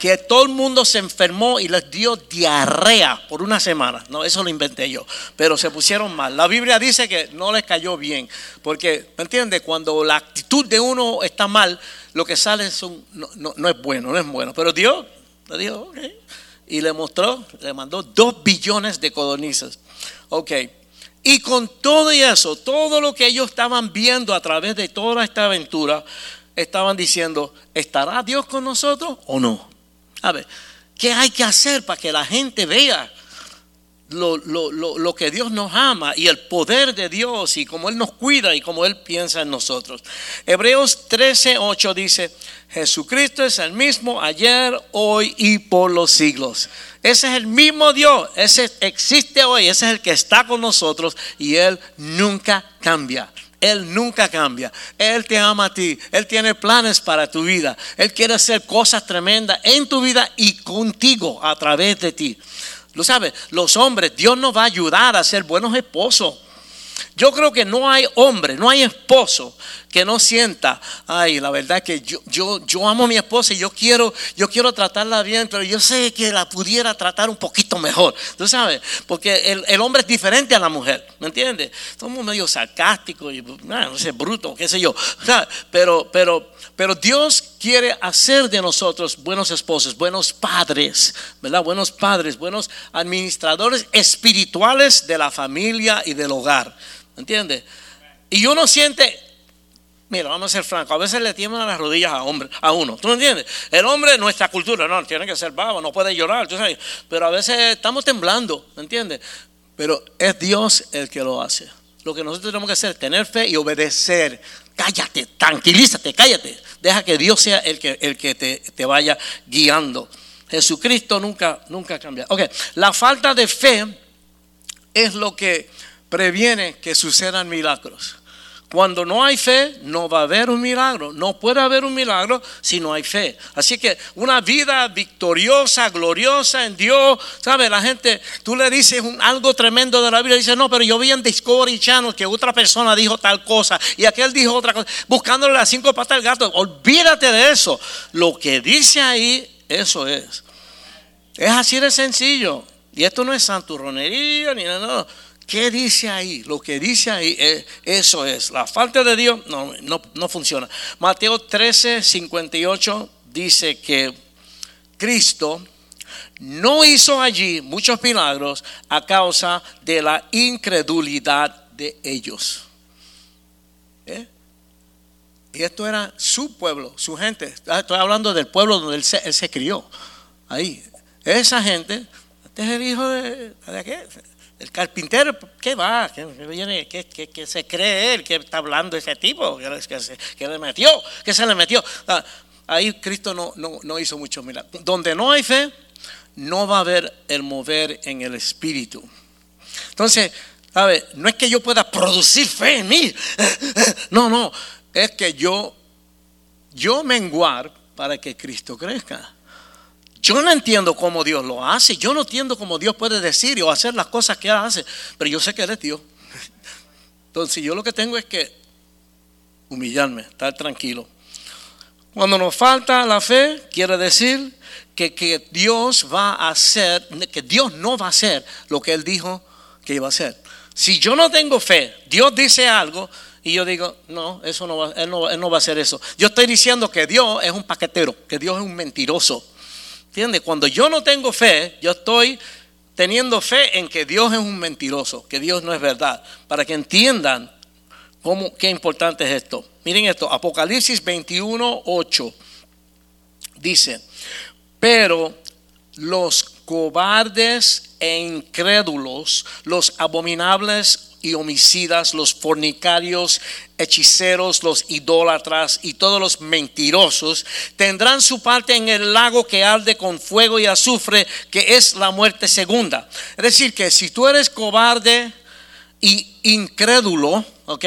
que todo el mundo se enfermó y les dio diarrea por una semana. No, eso lo inventé yo, pero se pusieron mal. La Biblia dice que no les cayó bien, porque, ¿me entiendes? Cuando la actitud de uno está mal, lo que sale son, no, es bueno, no es bueno. Pero Dios le dijo, ok, y le mostró, le mandó dos billones de codornices. Ok. Y con todo eso, todo lo que ellos estaban viendo a través de toda esta aventura, estaban diciendo, ¿estará Dios con nosotros o no? Ver, ¿qué hay que hacer para que la gente vea lo, lo, que Dios nos ama y el poder de Dios y cómo Él nos cuida y cómo Él piensa en nosotros? Hebreos 13, 8 dice, Jesucristo es el mismo ayer, hoy y por los siglos. Ese es el mismo Dios, ese existe hoy, ese es el que está con nosotros y Él nunca cambia. Él nunca cambia. Él te ama a ti. Él tiene planes para tu vida. Él quiere hacer cosas tremendas en tu vida y contigo a través de ti. Lo sabes, los hombres, Dios nos va a ayudar a ser buenos esposos. Yo creo que no hay hombre, no hay esposo que no sienta, ay, la verdad que yo, yo, yo amo a mi esposa y yo quiero, yo quiero tratarla bien, pero yo sé que la pudiera tratar un poquito mejor. Tú sabes, porque el, hombre es diferente a la mujer, ¿me entiendes? Somos medio sarcásticos y, no sé, bruto, qué sé yo. pero, pero, pero Dios quiere hacer de nosotros buenos esposos, buenos padres, ¿verdad? Buenos padres, buenos administradores espirituales de la familia y del hogar. ¿Me entiendes? Y uno siente, mira, vamos a ser francos, a veces le tiemblan las rodillas a, hombre, a uno. ¿Tú me entiendes? El hombre, nuestra cultura, no, tiene que ser babo, no puede llorar, ¿tú sabes? Pero a veces estamos temblando, ¿me entiendes? Pero es Dios el que lo hace. Lo que nosotros tenemos que hacer es tener fe y obedecer. Cállate, tranquilízate, cállate. Deja que Dios sea el que, el que te, te vaya guiando. Jesucristo nunca, nunca cambia. Ok, la falta de fe es lo que previene que sucedan milagros. Cuando no hay fe, no va a haber un milagro. No puede haber un milagro si no hay fe. Así que una vida victoriosa, gloriosa en Dios, ¿sabe? La gente, tú le dices algo tremendo de la Biblia, dice, no, pero yo vi en Discovery Channel que otra persona dijo tal cosa y aquel dijo otra cosa, buscándole las cinco patas al gato. Olvídate de eso. Lo que dice ahí, eso es. Es así de sencillo. Y esto no es santurronería ni nada. ¿Qué dice ahí? Lo que dice ahí, eh, eso es. La falta de Dios no, no, funciona. Mateo 13, 58 dice que Cristo no hizo allí muchos milagros a causa de la incredulidad de ellos. ¿Eh? Y esto era su pueblo, su gente. Estoy hablando del pueblo donde él se, él crió. Ahí. Esa gente, este es el hijo de, ¿de qué? El carpintero, ¿qué va? ¿Qué, se cree él? ¿Qué está hablando ese tipo? ¿Qué, se, le metió? ¿Qué se le metió? Ah, ahí Cristo no, no, hizo mucho milagros. Donde no hay fe, no va a haber el mover en el espíritu. Entonces. No es que yo pueda producir fe en mí. No, no. Es que yo, yo menguar para que Cristo crezca. Yo no entiendo cómo Dios lo hace. Yo no entiendo cómo Dios puede decir o hacer las cosas que hace. Pero yo sé que Él es Dios. Entonces yo lo que tengo es que humillarme, estar tranquilo. Cuando nos falta la fe, quiere decir que, que Dios va a hacer, que Dios no va a hacer lo que Él dijo que iba a hacer. Si yo no tengo fe, Dios dice algo Y yo digo, no, eso no va, él, no, él no va a hacer eso. Yo estoy diciendo que Dios es un paquetero, que Dios es un mentiroso. ¿Entiendes? Cuando yo no tengo fe, yo estoy teniendo fe en que Dios es un mentiroso, que Dios no es verdad, para que entiendan cómo, qué importante es esto. Miren esto, Apocalipsis 21, 8 dice, pero los cobardes e incrédulos, los abominables y homicidas, los fornicarios, hechiceros, los idólatras y todos los mentirosos tendrán su parte en el lago que arde con fuego y azufre, que es la muerte segunda. Es decir, que si tú eres cobarde y incrédulo, ¿ok?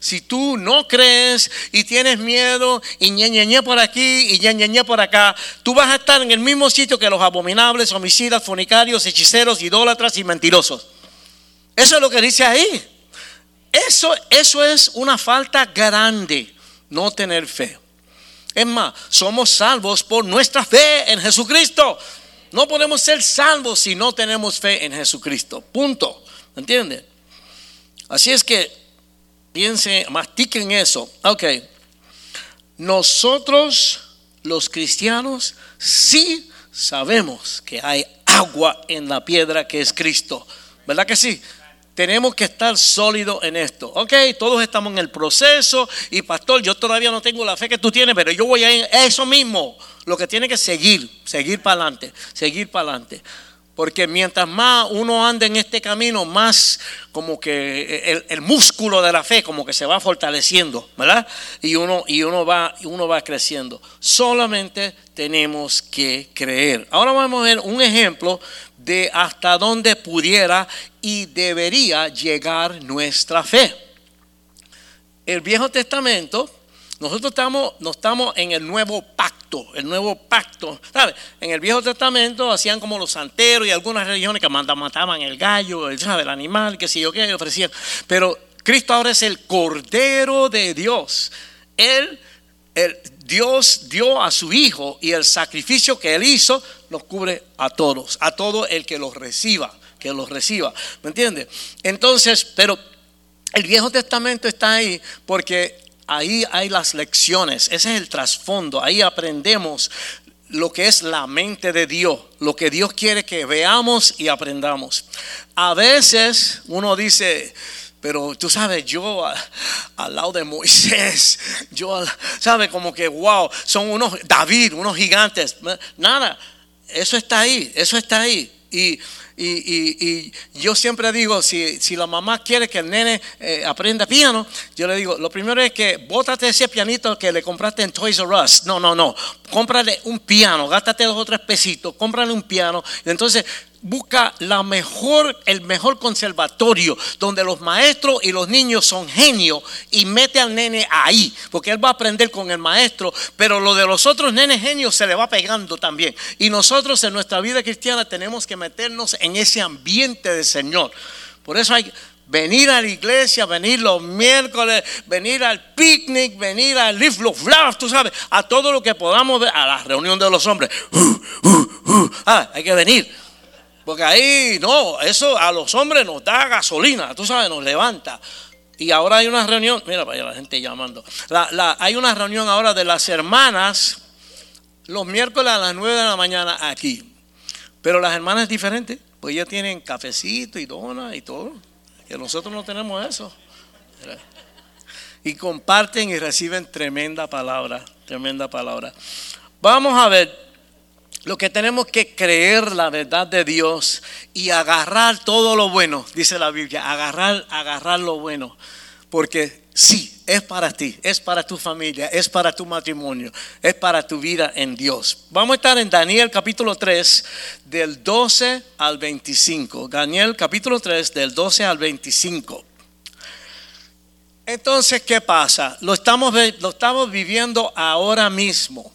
Si tú no crees y tienes miedo y ñe, por aquí y ñe, por acá, tú vas a estar en el mismo sitio que los abominables, homicidas, fornicarios, hechiceros, idólatras y mentirosos. Eso es lo que dice ahí. Eso, eso es una falta grande, no tener fe. Es más, somos salvos por nuestra fe en Jesucristo. No podemos ser salvos si no tenemos fe en Jesucristo. Punto. ¿Entiende? Así es que piensen, mastiquen eso. Ok. Nosotros, los cristianos, sí sabemos que hay agua en la piedra que es Cristo. ¿Verdad que sí? Tenemos que estar sólidos en esto. Ok, todos estamos en el proceso y pastor, yo todavía no tengo la fe que tú tienes, pero yo voy a ir eso mismo. Lo que tiene que seguir, seguir para adelante, seguir para adelante. Porque mientras más uno anda en este camino, más como que el, músculo de la fe como que se va fortaleciendo, ¿verdad? Y uno, y uno, va, uno va creciendo. Solamente tenemos que creer. Ahora vamos a ver un ejemplo de hasta dónde pudiera y debería llegar nuestra fe. El Viejo Testamento, nosotros estamos, no estamos en el nuevo pacto, el nuevo pacto. ¿sabe? En el Viejo Testamento hacían como los santeros y algunas religiones que mataban el gallo, el, el animal, que sé yo qué, ofrecían. Pero Cristo ahora es el Cordero de Dios. Él, el, Dios dio a su Hijo y el sacrificio que Él hizo los cubre a todos, a todo el que los reciba, que los reciba. ¿Me entiende? Entonces, pero el Viejo Testamento está ahí porque ahí hay las lecciones, ese es el trasfondo, ahí aprendemos lo que es la mente de Dios, lo que Dios quiere que veamos y aprendamos. A veces uno dice, pero tú sabes, yo al lado de Moisés, yo, sabes, como que, wow, son unos, David, unos gigantes. Nada, eso está ahí, eso está ahí. Y, y, yo siempre digo, si, si, la mamá quiere que el nene eh, aprenda piano, yo le digo, lo primero es que bótate ese pianito que le compraste en Toys R Us. No, no, no. Cómprale un piano, gástate dos o tres pesitos, cómprale un piano. Y entonces busca el mejor conservatorio donde los maestros y los niños son genios y mete al nene ahí, porque él va a aprender con el maestro, pero lo de los otros nenes genios se le va pegando también. Y nosotros en nuestra vida cristiana tenemos que meternos en ese ambiente del Señor. Por eso hay venir a la iglesia, venir los miércoles, venir al picnic, venir al Live Love Love, tú sabes, a todo lo que podamos ver, a la reunión de los hombres. Uh, uh, uh. ah, hay que venir. Porque ahí, no, eso a los hombres nos da gasolina, tú sabes, nos levanta. Y ahora hay una reunión, mira para allá la gente llamando. hay una reunión ahora de las hermanas los miércoles a las 9 de la mañana aquí. Pero las hermanas es diferente, pues ellas tienen cafecito y dona y todo. Que nosotros no tenemos eso. Y comparten y reciben tremenda palabra, tremenda palabra. Vamos a ver lo que tenemos que creer la verdad de Dios y agarrar todo lo bueno, dice la Biblia, agarrar, agarrar lo bueno, porque sí, es para ti, es para tu familia, es para tu matrimonio, es para tu vida en Dios. Vamos a estar en Daniel capítulo 3 del 12 al 25. Daniel capítulo 3 del 12 al 25. Entonces, ¿qué pasa? Lo estamos, lo estamos viviendo ahora mismo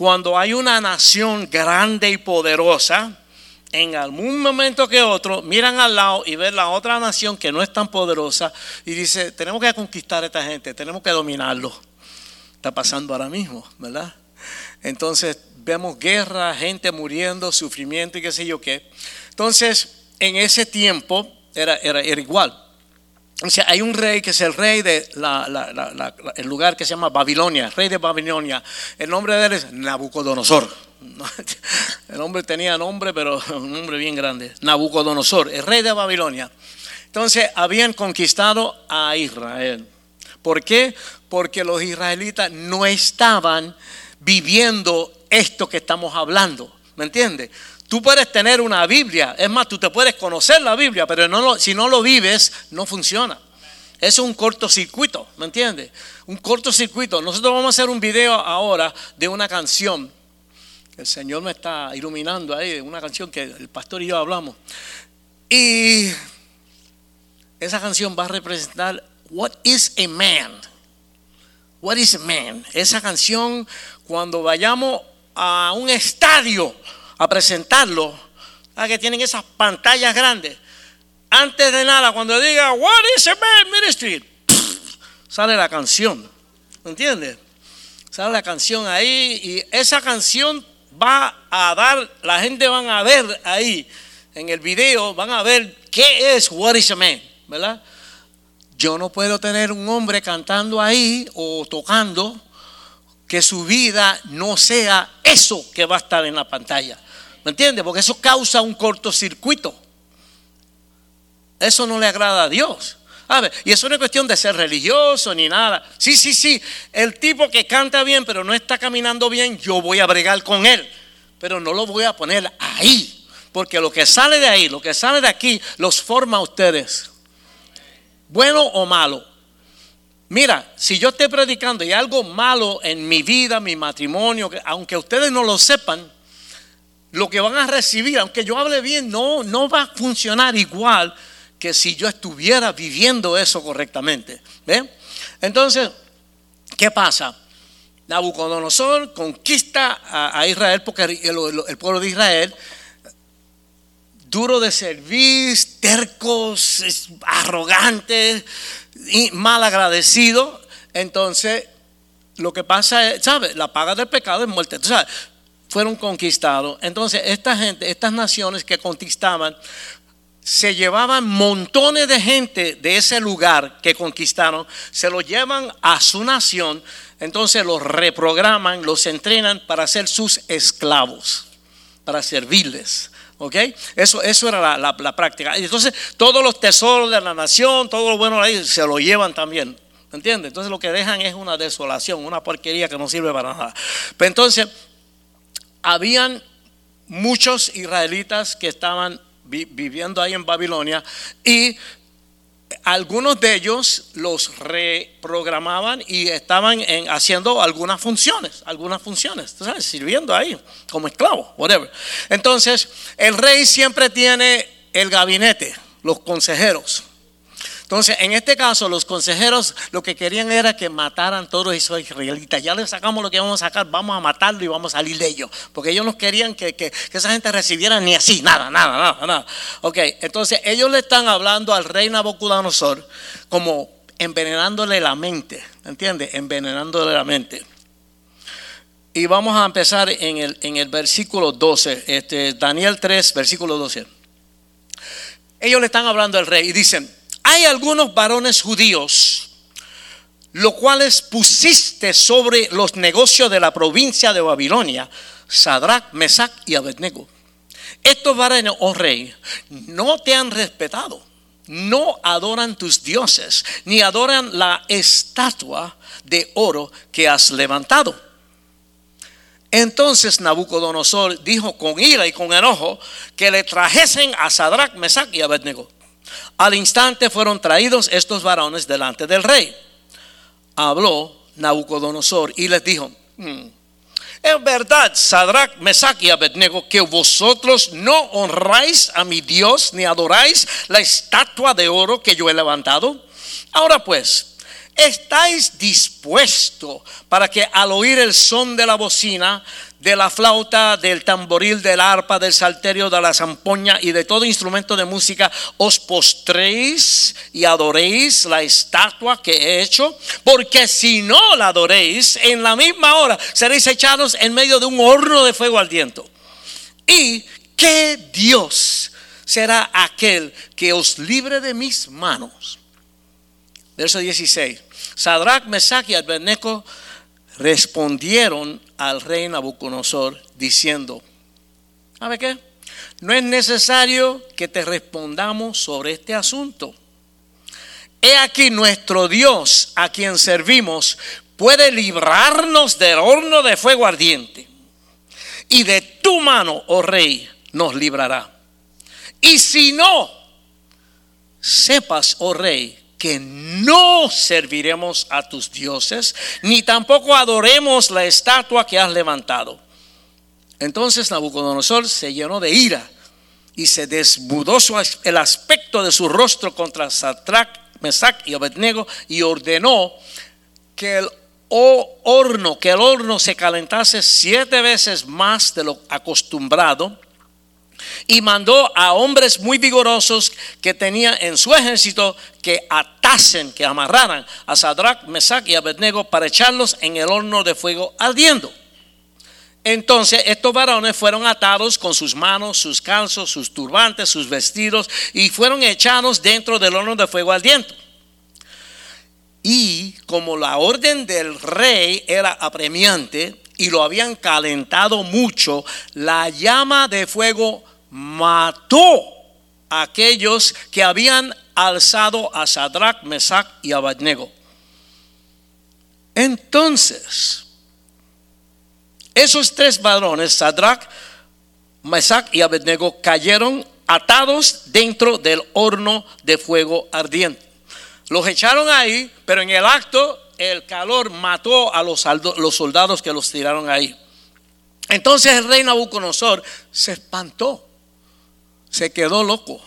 cuando hay una nación grande y poderosa, en algún momento que otro, miran al lado y ven la otra nación que no es tan poderosa y dice, tenemos que conquistar a esta gente, tenemos que dominarlo. Está pasando ahora mismo, ¿verdad? Entonces vemos guerra, gente muriendo, sufrimiento y qué sé yo qué. Entonces, en ese tiempo era, era, era igual. Hay un rey que es el rey de la, el lugar que se llama Babilonia, rey de Babilonia. El nombre de él es Nabucodonosor. El hombre tenía nombre, pero un nombre bien grande. Nabucodonosor, el rey de Babilonia. Entonces, habían conquistado a Israel. ¿Por qué? Porque los israelitas no estaban viviendo esto que estamos hablando. ¿Me entiendes? Tú puedes tener una Biblia, es más, tú te puedes conocer la Biblia, pero si no lo vives, no funciona. Es un cortocircuito, ¿me entiendes? Un cortocircuito. Nosotros vamos a hacer un video ahora de una canción. El Señor me está iluminando ahí, de una canción que el pastor y yo hablamos. Y esa canción va a representar What is a man? What is a man? Esa canción, cuando vayamos a un estadio a presentarlo, a que tienen esas pantallas grandes. Antes de nada, cuando diga What is a man ministry, sale la canción. ¿Entiendes? Sale la canción ahí y esa canción va a dar, la gente van a ver ahí en el video, van a ver qué es What is a man, ¿verdad? Yo no puedo tener un hombre cantando ahí o tocando que su vida no sea eso que va a estar en la pantalla. ¿Me entiendes? Porque eso causa un cortocircuito. Eso no le agrada a Dios. A ver, y eso no es cuestión de ser religioso ni nada. Sí, sí, sí. El tipo que canta bien pero no está caminando bien, yo voy a bregar con él. Pero no lo voy a poner ahí. Porque lo que sale de ahí, lo que sale de aquí, los forma a ustedes. Bueno o malo. Mira, si yo estoy predicando y algo malo en mi vida, mi matrimonio, que aunque ustedes no lo sepan, lo que van a recibir, aunque yo hable bien, no, no va a funcionar igual que si yo estuviera viviendo eso correctamente. ¿Ve? Entonces, ¿qué pasa? Nabucodonosor conquista a, Israel porque el, pueblo de Israel, duro de servir, tercos, es- arrogantes, y mal agradecido. Entonces, lo que pasa es, ¿sabes? La paga del pecado es muerte. Tú sabes, fueron conquistados. Entonces, esta gente, estas naciones que conquistaban, se llevaban montones de gente de ese lugar que conquistaron, se los llevan a su nación, entonces los reprograman, los entrenan para ser sus esclavos, para servirles. ¿Ok? Eso, eso era la, la- práctica. Entonces todos los tesoros de la nación, todo lo bueno de ahí, se lo llevan también. ¿Entiendes? Entonces lo que dejan es una desolación, una porquería que no sirve para nada. Pero entonces, habían muchos israelitas que estaban vi- viviendo ahí en Babilonia y algunos de ellos los reprogramaban y estaban en- haciendo algunas funciones, algunas funciones, sabes, sirviendo ahí como esclavos, whatever. Entonces, el rey siempre tiene el gabinete, los consejeros. Entonces, en este caso, los consejeros lo que querían era que mataran todos esos israelitas. Ya les sacamos lo que vamos a sacar, vamos a matarlo y vamos a salir de ellos. Porque ellos no querían que, que- esa gente recibiera ni así, nada, nada, nada, nada. Ok, entonces ellos le están hablando al rey Nabucodonosor como envenenándole la mente, ¿entiendes? Envenenándole la mente. Y vamos a empezar en el, en el versículo 12, este, Daniel 3, versículo 12 ellos le están hablando al rey y dicen, hay algunos varones judíos, los cuales pusiste sobre los negocios de la provincia de Babilonia, Sadrach, Mesach y Abednego. Estos varones, oh rey, no te han respetado, no adoran tus dioses, ni adoran la estatua de oro que has levantado. Entonces Nabucodonosor dijo con ira y con enojo que le trajesen a Sadrach, Mesach y Abednego. Al instante fueron traídos estos varones delante del rey. Habló Nabucodonosor y les dijo: "Mm, Es verdad, Sadrach, Mesach y Abednego, que vosotros no honráis a mi Dios ni adoráis la estatua de oro que yo he levantado. Ahora pues, ¿estáis dispuestos para que al oír el son de la bocina, de la flauta, del tamboril, del arpa, del salterio, de la zampoña y de todo instrumento de música, os postréis y adoréis la estatua que he hecho? Porque si no la adoréis, en la misma hora seréis echados en medio de un horno de fuego ardiente. ¿Y qué Dios será aquel que os libre de mis manos? Verso 16. Sadrach, Mesach y respondieron al rey Nabucodonosor diciendo, ¿sabe qué? No es necesario que te respondamos sobre este asunto. He aquí nuestro Dios a quien servimos puede librarnos del horno de fuego ardiente. Y de tu mano, oh rey, nos librará. Y si no, sepas, oh rey, que no serviremos a tus dioses, ni tampoco adoremos la estatua que has levantado. Entonces Nabucodonosor se llenó de ira y se desbudó el aspecto de su rostro contra Satrac, Mesac y Abednego y ordenó que el horno, que el horno se calentase siete veces más de lo acostumbrado y mandó a hombres muy vigorosos que tenía en su ejército que atasen, que amarraran a Sadrach, Mesach y Abednego para echarlos en el horno de fuego ardiendo. Entonces estos varones fueron atados con sus manos, sus calzos, sus turbantes, sus vestidos y fueron echados dentro del horno de fuego ardiente. Y como la orden del rey era apremiante y lo habían calentado mucho, la llama de fuego mató a aquellos que habían alzado a Sadrach, Mesach y Abednego. Entonces, esos tres varones, Sadrach, Mesach y Abednego, cayeron atados dentro del horno de fuego ardiente. Los echaron ahí, pero en el acto el calor mató a los, los soldados que los tiraron ahí. Entonces el rey Nabucodonosor se espantó se quedó loco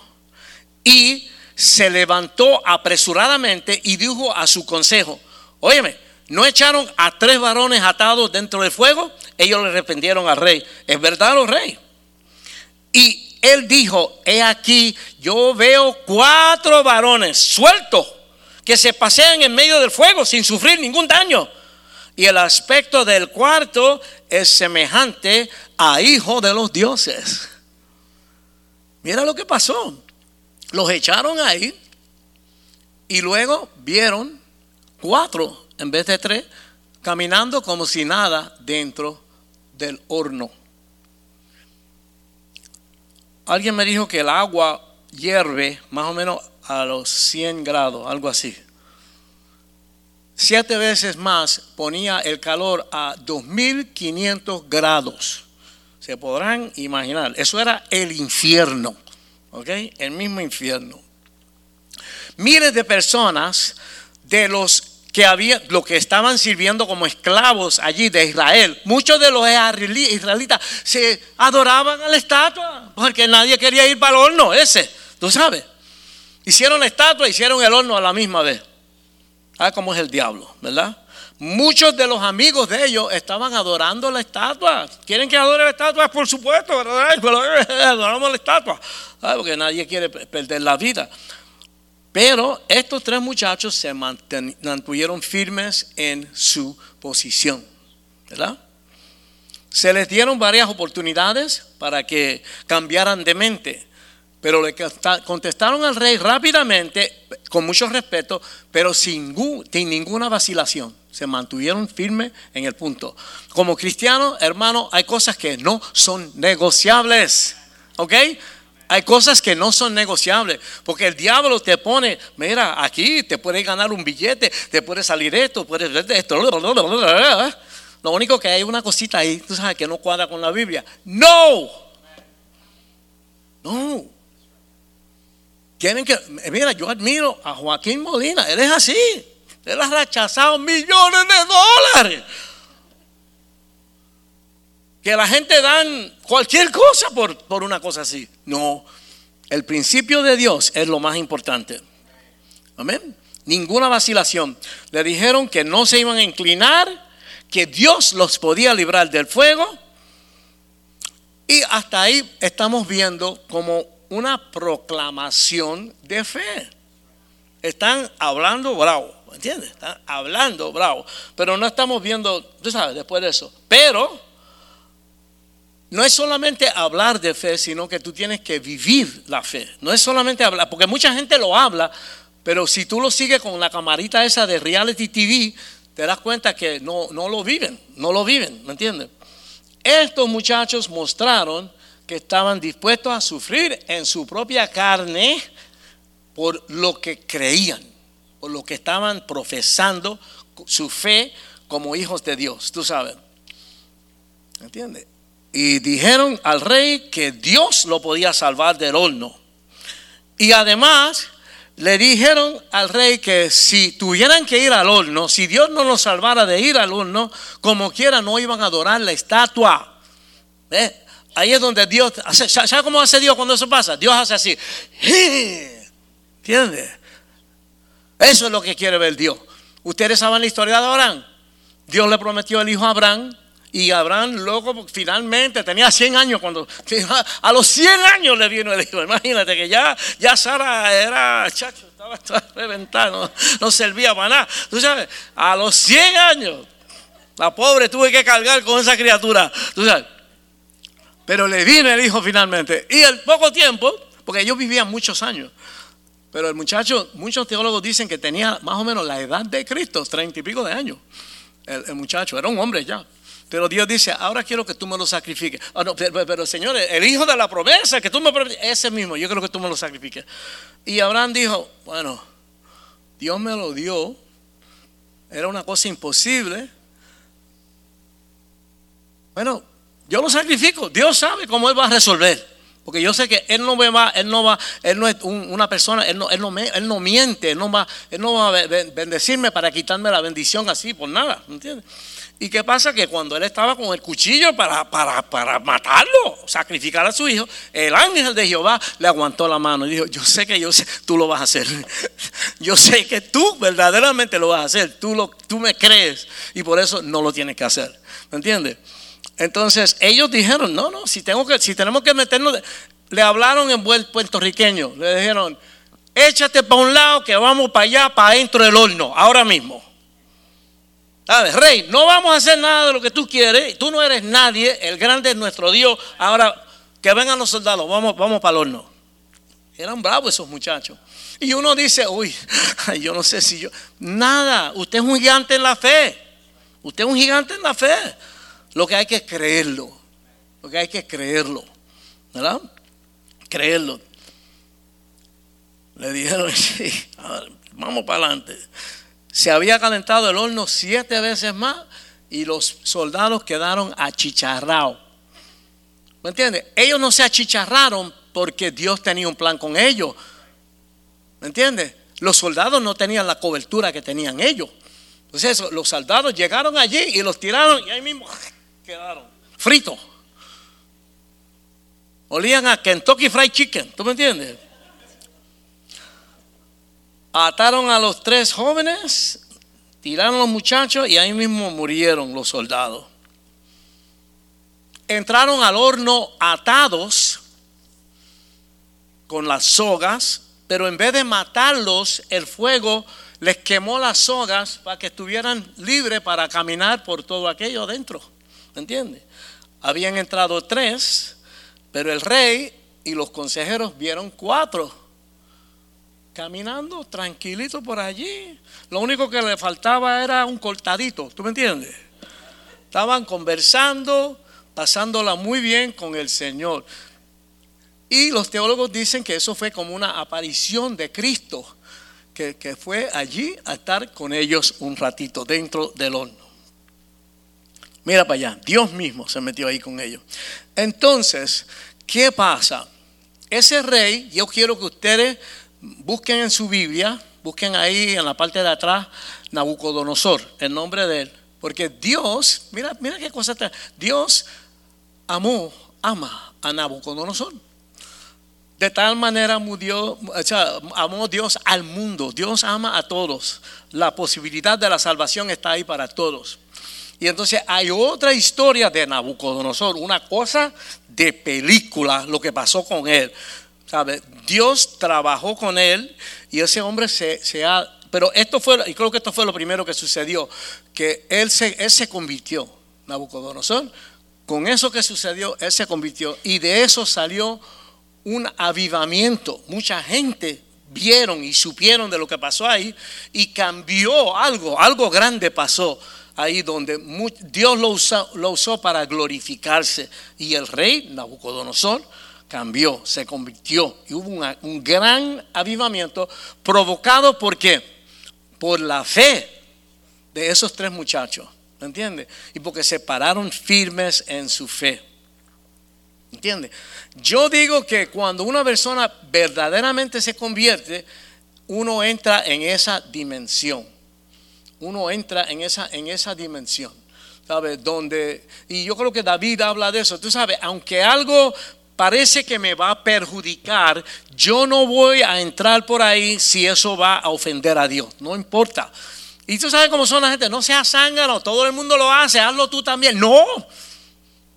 y se levantó apresuradamente y dijo a su consejo, óyeme, ¿no echaron a tres varones atados dentro del fuego? Ellos le arrepentieron al rey, ¿es verdad, los rey? Y él dijo, he aquí, yo veo cuatro varones sueltos que se pasean en medio del fuego sin sufrir ningún daño. Y el aspecto del cuarto es semejante a hijo de los dioses. Mira lo que pasó. Los echaron ahí y luego vieron cuatro en vez de tres caminando como si nada dentro del horno. Alguien me dijo que el agua hierve más o menos a los 100 grados, algo así. Siete veces más ponía el calor a 2500 grados. Se podrán imaginar, eso era el infierno, ¿ok? El mismo infierno. Miles de personas de los que había, los que estaban sirviendo como esclavos allí de Israel, muchos de los israelitas se adoraban a la estatua, porque nadie quería ir para el horno ese, tú sabes. Hicieron la estatua, hicieron el horno a la misma vez. Ah, cómo es el diablo, ¿verdad? Muchos de los amigos de ellos estaban adorando la estatua. ¿Quieren que adore la estatua? Por supuesto, adoramos la estatua. Porque nadie quiere perder la vida. Pero estos tres muchachos se mantuvieron firmes en su posición. ¿Verdad? Se les dieron varias oportunidades para que cambiaran de mente. Pero le contestaron al rey rápidamente, con mucho respeto, pero sin, ninguna vacilación se mantuvieron firmes en el punto. Como cristianos, hermano, hay cosas que no son negociables. ¿Ok? Hay cosas que no son negociables, porque el diablo te pone, mira, aquí te puede ganar un billete, te puede salir esto, puede esto. Lo único que hay una cosita ahí, tú sabes que no cuadra con la Biblia. No. No. Tienen que, mira, yo admiro a Joaquín Molina, él es así. Él ha rechazado millones de dólares. Que la gente dan cualquier cosa por, por una cosa así. No, el principio de Dios es lo más importante. Amén. Ninguna vacilación. Le dijeron que no se iban a inclinar, que Dios los podía librar del fuego. Y hasta ahí estamos viendo como una proclamación de fe. Están hablando bravo. ¿Entiendes? Están hablando bravo. Pero no estamos viendo, tú sabes, después de eso. Pero no es solamente hablar de fe, sino que tú tienes que vivir la fe. No es solamente hablar, porque mucha gente lo habla, Pero si tú lo sigues con la camarita esa de reality TV, te das cuenta que no, no lo viven, no lo viven, ¿me entiendes? Estos muchachos mostraron que estaban dispuestos a sufrir en su propia carne por lo que creían, por lo que estaban profesando su fe como hijos de Dios, tú sabes. ¿Entiendes? Y dijeron al rey que Dios lo podía salvar del horno. Y además le dijeron al rey que si tuvieran que ir al horno, si Dios no los salvara de ir al horno, como quiera no iban a adorar la estatua. Ahí es donde Dios, ¿sabe cómo hace Dios cuando eso pasa? Dios hace así. ¿Entiendes? Eso es lo que quiere ver Dios. Ustedes saben la historia de Abraham. Dios le prometió el hijo a Abraham y Abraham luego finalmente tenía 100 años cuando a los 100 años le vino el hijo. Imagínate que ya, ya Sara era chacho, estaba, estaba reventada, no, servía para nada. Tú sabes, a los 100 años la pobre tuve que cargar con esa criatura. Tú sabes. Pero le vino el hijo finalmente. Y al poco tiempo, porque ellos vivían muchos años. Pero el muchacho, muchos teólogos dicen que tenía más o menos la edad de Cristo, treinta y pico de años. el muchacho era un hombre ya. Pero Dios dice, ahora quiero que tú me lo sacrifiques. Ah, pero, Señor, el hijo de la promesa, que tú me ese mismo, yo creo que tú me lo sacrifiques. Y Abraham dijo, bueno, Dios me lo dio, era una cosa imposible. Bueno, yo lo sacrifico, Dios sabe cómo Él va a resolver. Porque yo sé que él no va, él no va, él no es una persona, él no, él no, él no miente, él no va, él no va a bendecirme para quitarme la bendición así por nada, ¿entiendes? ¿Y qué pasa? Que cuando él estaba con el cuchillo para, para, matarlo, sacrificar a su hijo, el ángel de Jehová le aguantó la mano y dijo, yo sé que yo tú lo vas a hacer. Yo sé que tú verdaderamente lo vas a hacer. Tú, lo, tú me crees y por eso no lo tienes que hacer. ¿Me entiendes? Entonces ellos dijeron, no, no, si, tengo que, si tenemos que meternos, le hablaron en buen puertorriqueño, le dijeron, échate para un lado que vamos para allá, para dentro del horno, ahora mismo. ¿Sabes? Rey, no vamos a hacer nada de lo que tú quieres. Tú no eres nadie. El grande es nuestro Dios. Ahora, que vengan los soldados. Vamos, vamos para el horno. Eran bravos esos muchachos. Y uno dice, uy, yo no sé si yo... Nada, usted es un gigante en la fe. Usted es un gigante en la fe. Lo que hay que creerlo. Lo que hay que creerlo. ¿Verdad? Creerlo. Le dijeron, sí, vamos para adelante se había calentado el horno siete veces más y los soldados quedaron achicharrados. ¿Me entiendes? Ellos no se achicharraron porque Dios tenía un plan con ellos. ¿Me entiendes? Los soldados no tenían la cobertura que tenían ellos. Entonces los soldados llegaron allí y los tiraron y ahí mismo quedaron fritos. Olían a Kentucky Fried Chicken, ¿tú me entiendes? Ataron a los tres jóvenes, tiraron a los muchachos y ahí mismo murieron los soldados. Entraron al horno atados con las sogas, pero en vez de matarlos, el fuego les quemó las sogas para que estuvieran libres para caminar por todo aquello adentro. ¿Me entiendes? Habían entrado tres, pero el rey y los consejeros vieron cuatro caminando tranquilito por allí. Lo único que le faltaba era un cortadito, ¿tú me entiendes? Estaban conversando, pasándola muy bien con el Señor. Y los teólogos dicen que eso fue como una aparición de Cristo, que, que fue allí a estar con ellos un ratito dentro del horno. Mira para allá, Dios mismo se metió ahí con ellos. Entonces, ¿qué pasa? Ese rey, yo quiero que ustedes busquen en su Biblia, busquen ahí en la parte de atrás Nabucodonosor, el nombre de él. Porque Dios, mira, mira qué cosa está. Dios amó, ama a Nabucodonosor. De tal manera amó Dios, amó Dios al mundo. Dios ama a todos. La posibilidad de la salvación está ahí para todos. Y entonces hay otra historia de Nabucodonosor, una cosa de película, lo que pasó con él. Dios trabajó con él y ese hombre se, ha... Pero esto fue, y creo que esto fue lo primero que sucedió, que él se, él se convirtió, Nabucodonosor. Con eso que sucedió, él se convirtió y de eso salió un avivamiento. Mucha gente vieron y supieron de lo que pasó ahí y cambió algo, algo grande pasó ahí donde Dios lo usó, para glorificarse y el rey Nabucodonosor cambió, se convirtió y hubo un gran avivamiento provocado por qué? Por la fe de esos tres muchachos, ¿me entiendes? Y porque se pararon firmes en su fe. ¿Entiendes? Yo digo que cuando una persona verdaderamente se convierte, uno entra en esa dimensión. Uno entra en esa, en esa dimensión. ¿Sabes? Donde, y yo creo que David habla de eso. Tú sabes, aunque algo parece que me va a perjudicar, yo no voy a entrar por ahí si eso va a ofender a Dios. No importa. Y tú sabes cómo son la gente, no seas zángano, todo el mundo lo hace, hazlo tú también. No,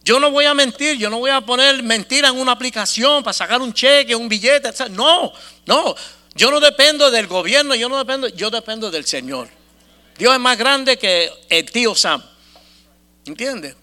yo no voy a mentir, yo no voy a poner mentira en una aplicación para sacar un cheque, un billete. No, no, yo no dependo del gobierno, yo no dependo, yo dependo del Señor. Dios es más grande que el tío Sam. ¿Entiendes?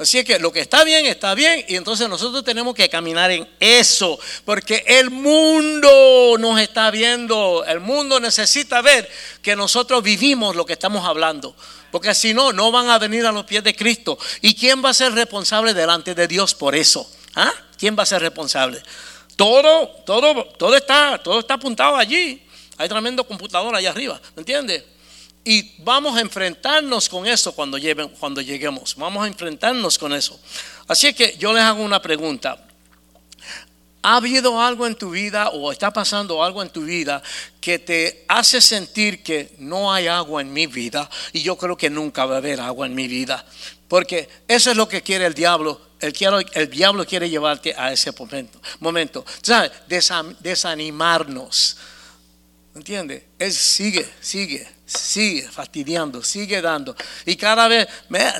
Así que lo que está bien, está bien. Y entonces nosotros tenemos que caminar en eso. Porque el mundo nos está viendo. El mundo necesita ver que nosotros vivimos lo que estamos hablando. Porque si no, no van a venir a los pies de Cristo. ¿Y quién va a ser responsable delante de Dios por eso? ¿Ah? ¿Quién va a ser responsable? Todo, todo, todo está, todo está apuntado allí. Hay tremendo computador allá arriba. ¿Me entiendes? Y vamos a enfrentarnos con eso cuando, cuando lleguemos. Vamos a enfrentarnos con eso. Así que yo les hago una pregunta. ¿Ha habido algo en tu vida o está pasando algo en tu vida que te hace sentir que no hay agua en mi vida? Y yo creo que nunca va a haber agua en mi vida. Porque eso es lo que quiere el diablo. El, el diablo quiere llevarte a ese momento. momento. ¿Sabes? desanimarnos. ¿Entiendes? Él sigue, sigue sigue fastidiando, sigue dando. Y cada vez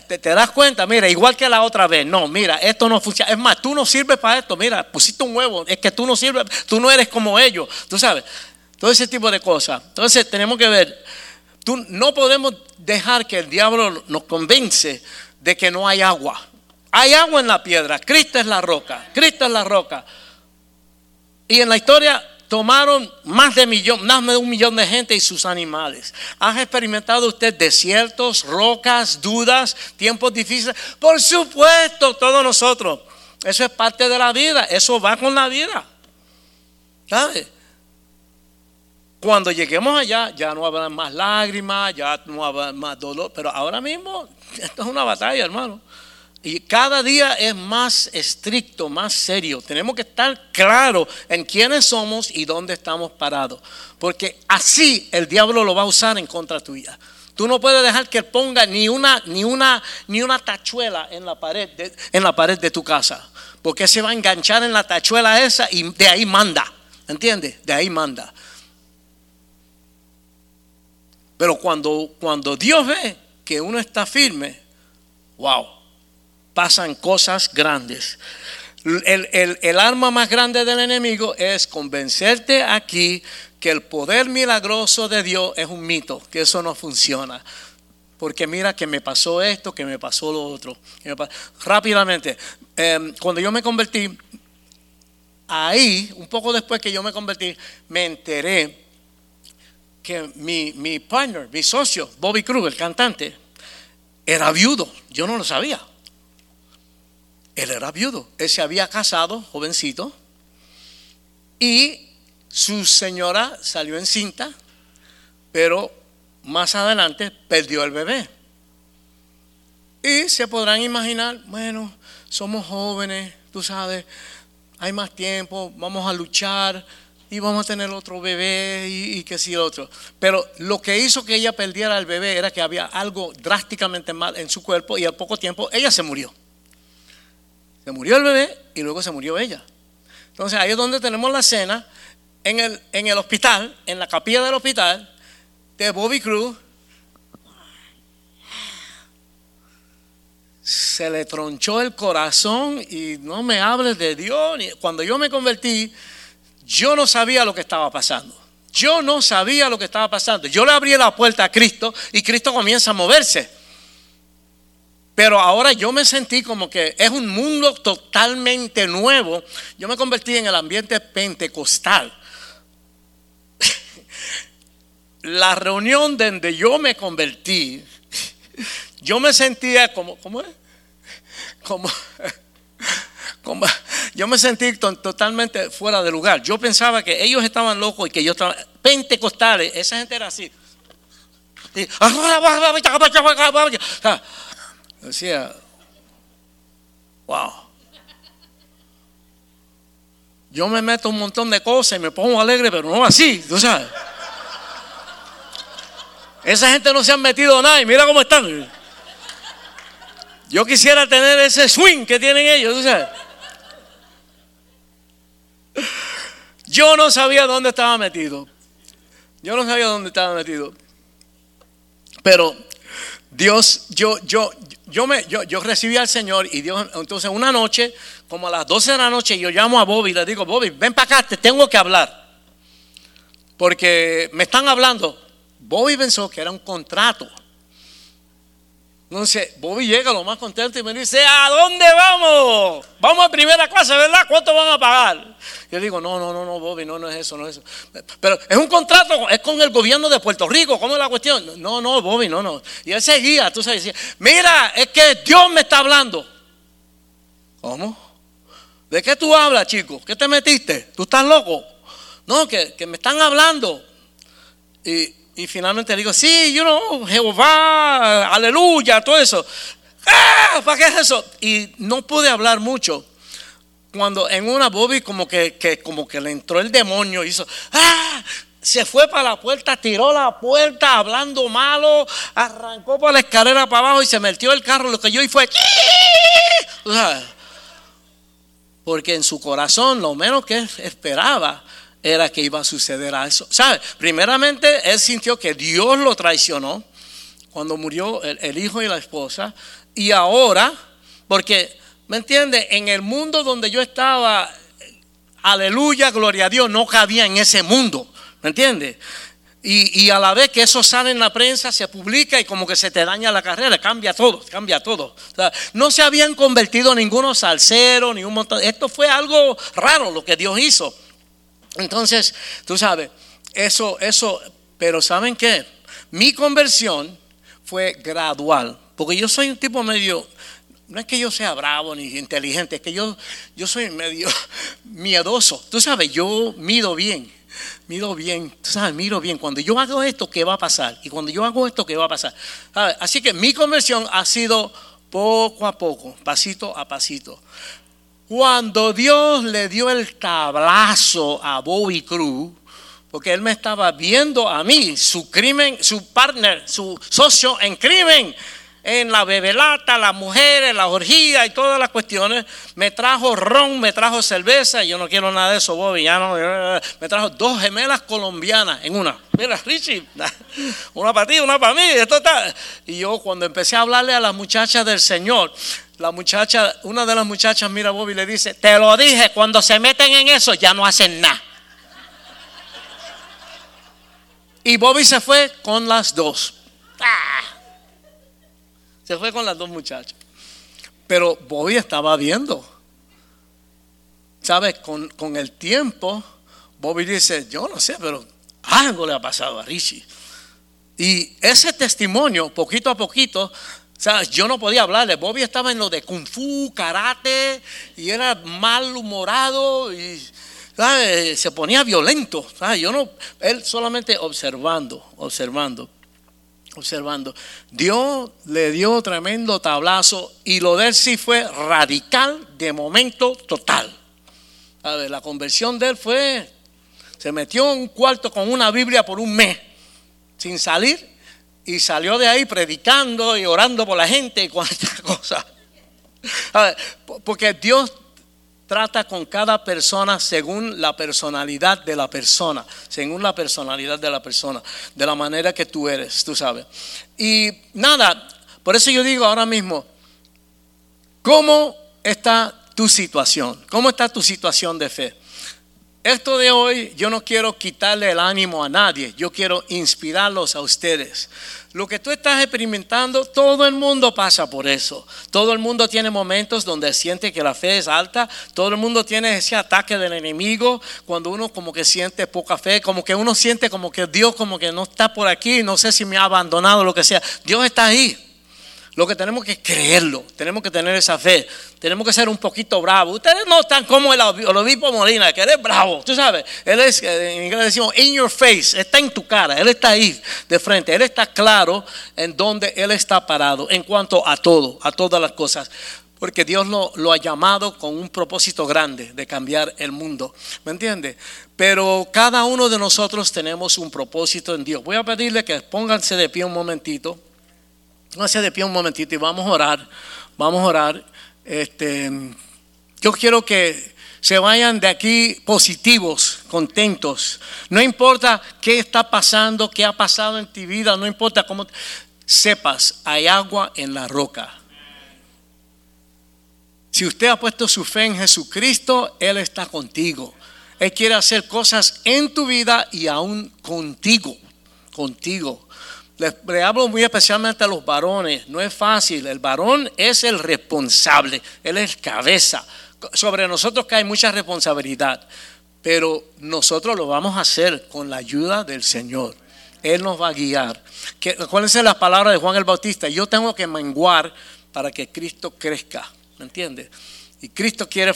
te, das cuenta, mira, igual que la otra vez, no, mira, esto no funciona. Es más, tú no sirves para esto, mira, pusiste un huevo, es que tú no sirves, tú no eres como ellos, tú sabes. Todo ese tipo de cosas. Entonces tenemos que ver, tú, no podemos dejar que el diablo nos convence de que no hay agua. Hay agua en la piedra, Cristo es la roca, Cristo es la roca. Y en la historia tomaron más de, millón, más de un millón de gente y sus animales. ¿Ha experimentado usted desiertos, rocas, dudas, tiempos difíciles? Por supuesto, todos nosotros. Eso es parte de la vida, eso va con la vida. ¿Sabe? Cuando lleguemos allá, ya no habrá más lágrimas, ya no habrá más dolor, pero ahora mismo esto es una batalla, hermano. Y cada día es más estricto, más serio. Tenemos que estar claros en quiénes somos y dónde estamos parados. Porque así el diablo lo va a usar en contra tuya. Tú no puedes dejar que ponga ni una, ni una, ni una tachuela en la, pared de, en la pared de tu casa. Porque se va a enganchar en la tachuela esa y de ahí manda. ¿Entiendes? De ahí manda. Pero cuando, cuando Dios ve que uno está firme, wow pasan cosas grandes. El, arma más grande del enemigo es convencerte aquí que el poder milagroso de Dios es un mito, que eso no funciona. Porque mira que me pasó esto, que me pasó lo otro. Rápidamente, em, cuando yo me convertí, ahí, un poco después que yo me convertí, me enteré que mi, mi partner, mi socio, Bobby Cruz, el cantante, era viudo. Yo no lo sabía. Él era viudo. Él se había casado, jovencito, y su señora salió encinta, pero más adelante perdió el bebé. Y se podrán imaginar, bueno, somos jóvenes, tú sabes, hay más tiempo, vamos a luchar y vamos a tener otro bebé y, que sí otro. Pero lo que hizo que ella perdiera el bebé era que había algo drásticamente mal en su cuerpo y al poco tiempo ella se murió. Se murió el bebé y luego se murió ella. Entonces ahí es donde tenemos la escena en el, en el hospital, en la capilla del hospital, de Bobby Cruz. Se le tronchó el corazón y no me hables de Dios. Cuando yo me convertí, yo no sabía lo que estaba pasando. Yo no sabía lo que estaba pasando. Yo le abrí la puerta a Cristo y Cristo comienza a moverse. Pero ahora yo me sentí como que es un mundo totalmente nuevo. Yo me convertí en el ambiente pentecostal. la reunión donde yo me convertí, yo me sentía como, ¿cómo es? Como, como, yo me sentí totalmente fuera de lugar. Yo pensaba que ellos estaban locos y que yo estaba, pentecostales, esa gente era así. Decía, wow. Yo me meto un montón de cosas y me pongo alegre, pero no así, tú sabes. Esa gente no se han metido nada y mira cómo están. Yo quisiera tener ese swing que tienen ellos, tú sabes. Yo no sabía dónde estaba metido. Yo no sabía dónde estaba metido. Pero Dios, yo, yo, yo, me, yo, yo recibí al Señor y Dios, entonces una noche, como a las 12 de la noche, yo llamo a Bobby y le digo, Bobby, ven para acá, te tengo que hablar. Porque me están hablando. Bobby pensó que era un contrato. Entonces, Bobby llega lo más contento y me dice, ¿a dónde vamos? Vamos a primera clase, ¿verdad? ¿Cuánto van a pagar? Yo digo, no, no, no, no, Bobby, no, no es eso, no es eso. Pero es un contrato, es con el gobierno de Puerto Rico, ¿cómo es la cuestión? No, no, Bobby, no, no. Y él seguía, tú sabes, mira, es que Dios me está hablando. ¿Cómo? ¿De qué tú hablas, chico? ¿Qué te metiste? ¿Tú estás loco? No, que, que me están hablando. Y, y finalmente digo, sí, you know, Jehová, aleluya, todo eso. ¡Ah! ¿Para qué es eso? Y no pude hablar mucho. Cuando en una Bobby como que, como que le entró el demonio, hizo, ¡ah! Se fue para la puerta, tiró la puerta hablando malo, arrancó por la escalera para abajo y se metió el carro. Lo que yo y fue, porque en su corazón lo menos que esperaba era que iba a suceder a eso. ¿Sabe? Primeramente, él sintió que Dios lo traicionó cuando murió el, hijo y la esposa. Y ahora, porque, ¿me entiende? En el mundo donde yo estaba, aleluya, gloria a Dios, no cabía en ese mundo. ¿Me entiende? Y, a la vez que eso sale en la prensa, se publica y como que se te daña la carrera, cambia todo, cambia todo. no se habían convertido ninguno salsero, ni un montón. Esto fue algo raro lo que Dios hizo. Entonces, tú sabes, eso, eso, pero ¿saben qué? Mi conversión fue gradual, porque yo soy un tipo medio, no es que yo sea bravo ni inteligente, es que yo, yo soy medio miedoso. Tú sabes, yo mido bien, mido bien, tú sabes, miro bien. Cuando yo hago esto, ¿qué va a pasar? Y cuando yo hago esto, ¿qué va a pasar? Así que mi conversión ha sido poco a poco, pasito a pasito. Cuando Dios le dio el tablazo a Bobby Cruz, porque él me estaba viendo a mí, su crimen, su partner, su socio en crimen, en la bebelata, las mujeres, la orgía y todas las cuestiones. Me trajo ron, me trajo cerveza. Yo no quiero nada de eso, Bobby. Ya no, me trajo dos gemelas colombianas en una. Mira, Richie, una para ti, una para mí. Esto está. Y yo cuando empecé a hablarle a las muchachas del Señor, la muchacha, una de las muchachas mira a Bobby y le dice, te lo dije, cuando se meten en eso ya no hacen nada. Y Bobby se fue con las dos. ¡Ah! Se fue con las dos muchachas. Pero Bobby estaba viendo. ¿Sabes? Con, con el tiempo, Bobby dice, yo no sé, pero algo le ha pasado a Richie. Y ese testimonio, poquito a poquito, yo no podía hablarle. Bobby estaba en lo de kung fu, karate, y era malhumorado y se ponía violento. Yo no, él solamente observando, observando, observando. Dios le dio tremendo tablazo y lo de él sí fue radical de momento total. La conversión de él fue, se metió en un cuarto con una Biblia por un mes, sin salir y salió de ahí predicando y orando por la gente y cuantas cosas. Porque Dios trata con cada persona según la personalidad de la persona, según la personalidad de la persona, de la manera que tú eres, tú sabes. Y nada, por eso yo digo ahora mismo, ¿cómo está tu situación? ¿Cómo está tu situación de fe? Esto de hoy yo no quiero quitarle el ánimo a nadie, yo quiero inspirarlos a ustedes. Lo que tú estás experimentando, todo el mundo pasa por eso. Todo el mundo tiene momentos donde siente que la fe es alta. Todo el mundo tiene ese ataque del enemigo cuando uno como que siente poca fe, como que uno siente como que Dios como que no está por aquí, no sé si me ha abandonado, lo que sea. Dios está ahí. Lo que tenemos que creerlo, tenemos que tener esa fe, tenemos que ser un poquito bravos. Ustedes no están como el, obispo Molina, que él es bravo, tú sabes, él es, en inglés decimos, in your face, está en tu cara, él está ahí de frente, él está claro en donde él está parado en cuanto a todo, a todas las cosas. Porque Dios lo, lo ha llamado con un propósito grande de cambiar el mundo. ¿Me entiende? Pero cada uno de nosotros tenemos un propósito en Dios. Voy a pedirle que pónganse de pie un momentito. Pónganse de pie un momentito y vamos a orar. Vamos a orar. Este, yo quiero que se vayan de aquí positivos, contentos. No importa qué está pasando, qué ha pasado en tu vida, no importa cómo sepas, hay agua en la roca. Si usted ha puesto su fe en Jesucristo, Él está contigo. Él quiere hacer cosas en tu vida y aún contigo, contigo. Le, hablo muy especialmente a los varones. No es fácil. El varón es el responsable. Él es cabeza. Sobre nosotros cae mucha responsabilidad. Pero nosotros lo vamos a hacer con la ayuda del Señor. Él nos va a guiar. Acuérdense las palabras de Juan el Bautista. Yo tengo que menguar para que Cristo crezca. ¿Me entiendes? Y Cristo quiere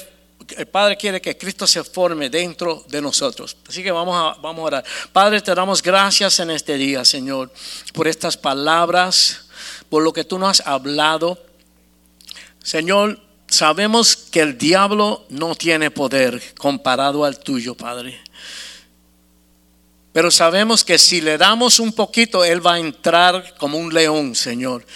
el Padre quiere que Cristo se forme dentro de nosotros. Así que vamos a, vamos a orar. Padre, te damos gracias en este día, Señor, por estas palabras, por lo que tú nos has hablado. Señor, sabemos que el diablo no tiene poder comparado al tuyo, Padre. Pero sabemos que si le damos un poquito, Él va a entrar como un león, Señor.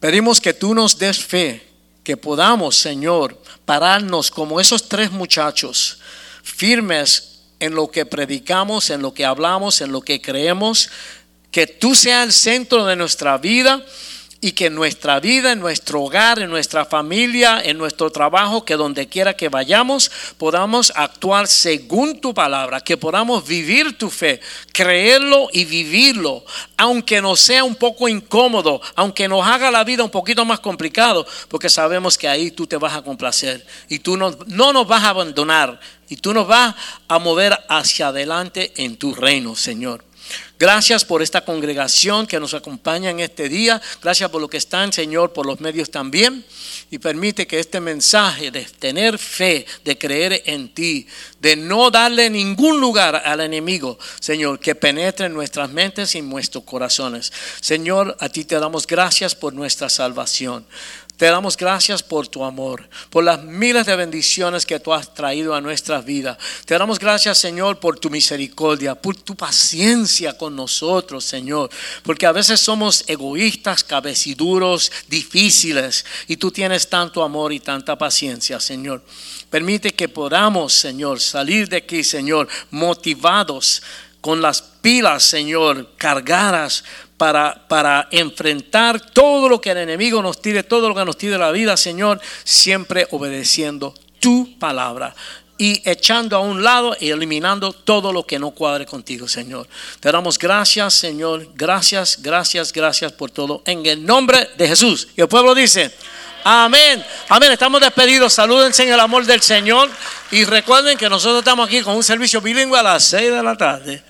Pedimos que tú nos des fe que podamos, Señor, pararnos como esos tres muchachos, firmes en lo que predicamos, en lo que hablamos, en lo que creemos, que tú seas el centro de nuestra vida y que en nuestra vida, en nuestro hogar, en nuestra familia, en nuestro trabajo, que donde quiera que vayamos, podamos actuar según tu palabra, que podamos vivir tu fe, creerlo y vivirlo, aunque nos sea un poco incómodo, aunque nos haga la vida un poquito más complicado, porque sabemos que ahí tú te vas a complacer y tú no, no nos vas a abandonar y tú nos vas a mover hacia adelante en tu reino, Señor. Gracias por esta congregación que nos acompaña en este día. Gracias por lo que están, Señor, por los medios también. Y permite que este mensaje de tener fe, de creer en ti, de no darle ningún lugar al enemigo, Señor, que penetre en nuestras mentes y nuestros corazones. Señor, a ti te damos gracias por nuestra salvación. Te damos gracias por tu amor, por las miles de bendiciones que tú has traído a nuestras vidas. Te damos gracias, Señor, por tu misericordia, por tu paciencia con nosotros, Señor. Porque a veces somos egoístas, cabeciduros, difíciles. Y tú tienes tanto amor y tanta paciencia, Señor. Permite que podamos, Señor, salir de aquí, Señor, motivados con las pilas, Señor, cargadas para, para enfrentar todo lo que el enemigo nos tire, todo lo que nos tire la vida, Señor, siempre obedeciendo tu palabra y echando a un lado y eliminando todo lo que no cuadre contigo, Señor. Te damos gracias, Señor. Gracias, gracias, gracias por todo. En el nombre de Jesús. Y el pueblo dice, amén. Amén. Estamos despedidos. Salúdense en el amor del Señor. Y recuerden que nosotros estamos aquí con un servicio bilingüe a las 6 de la tarde.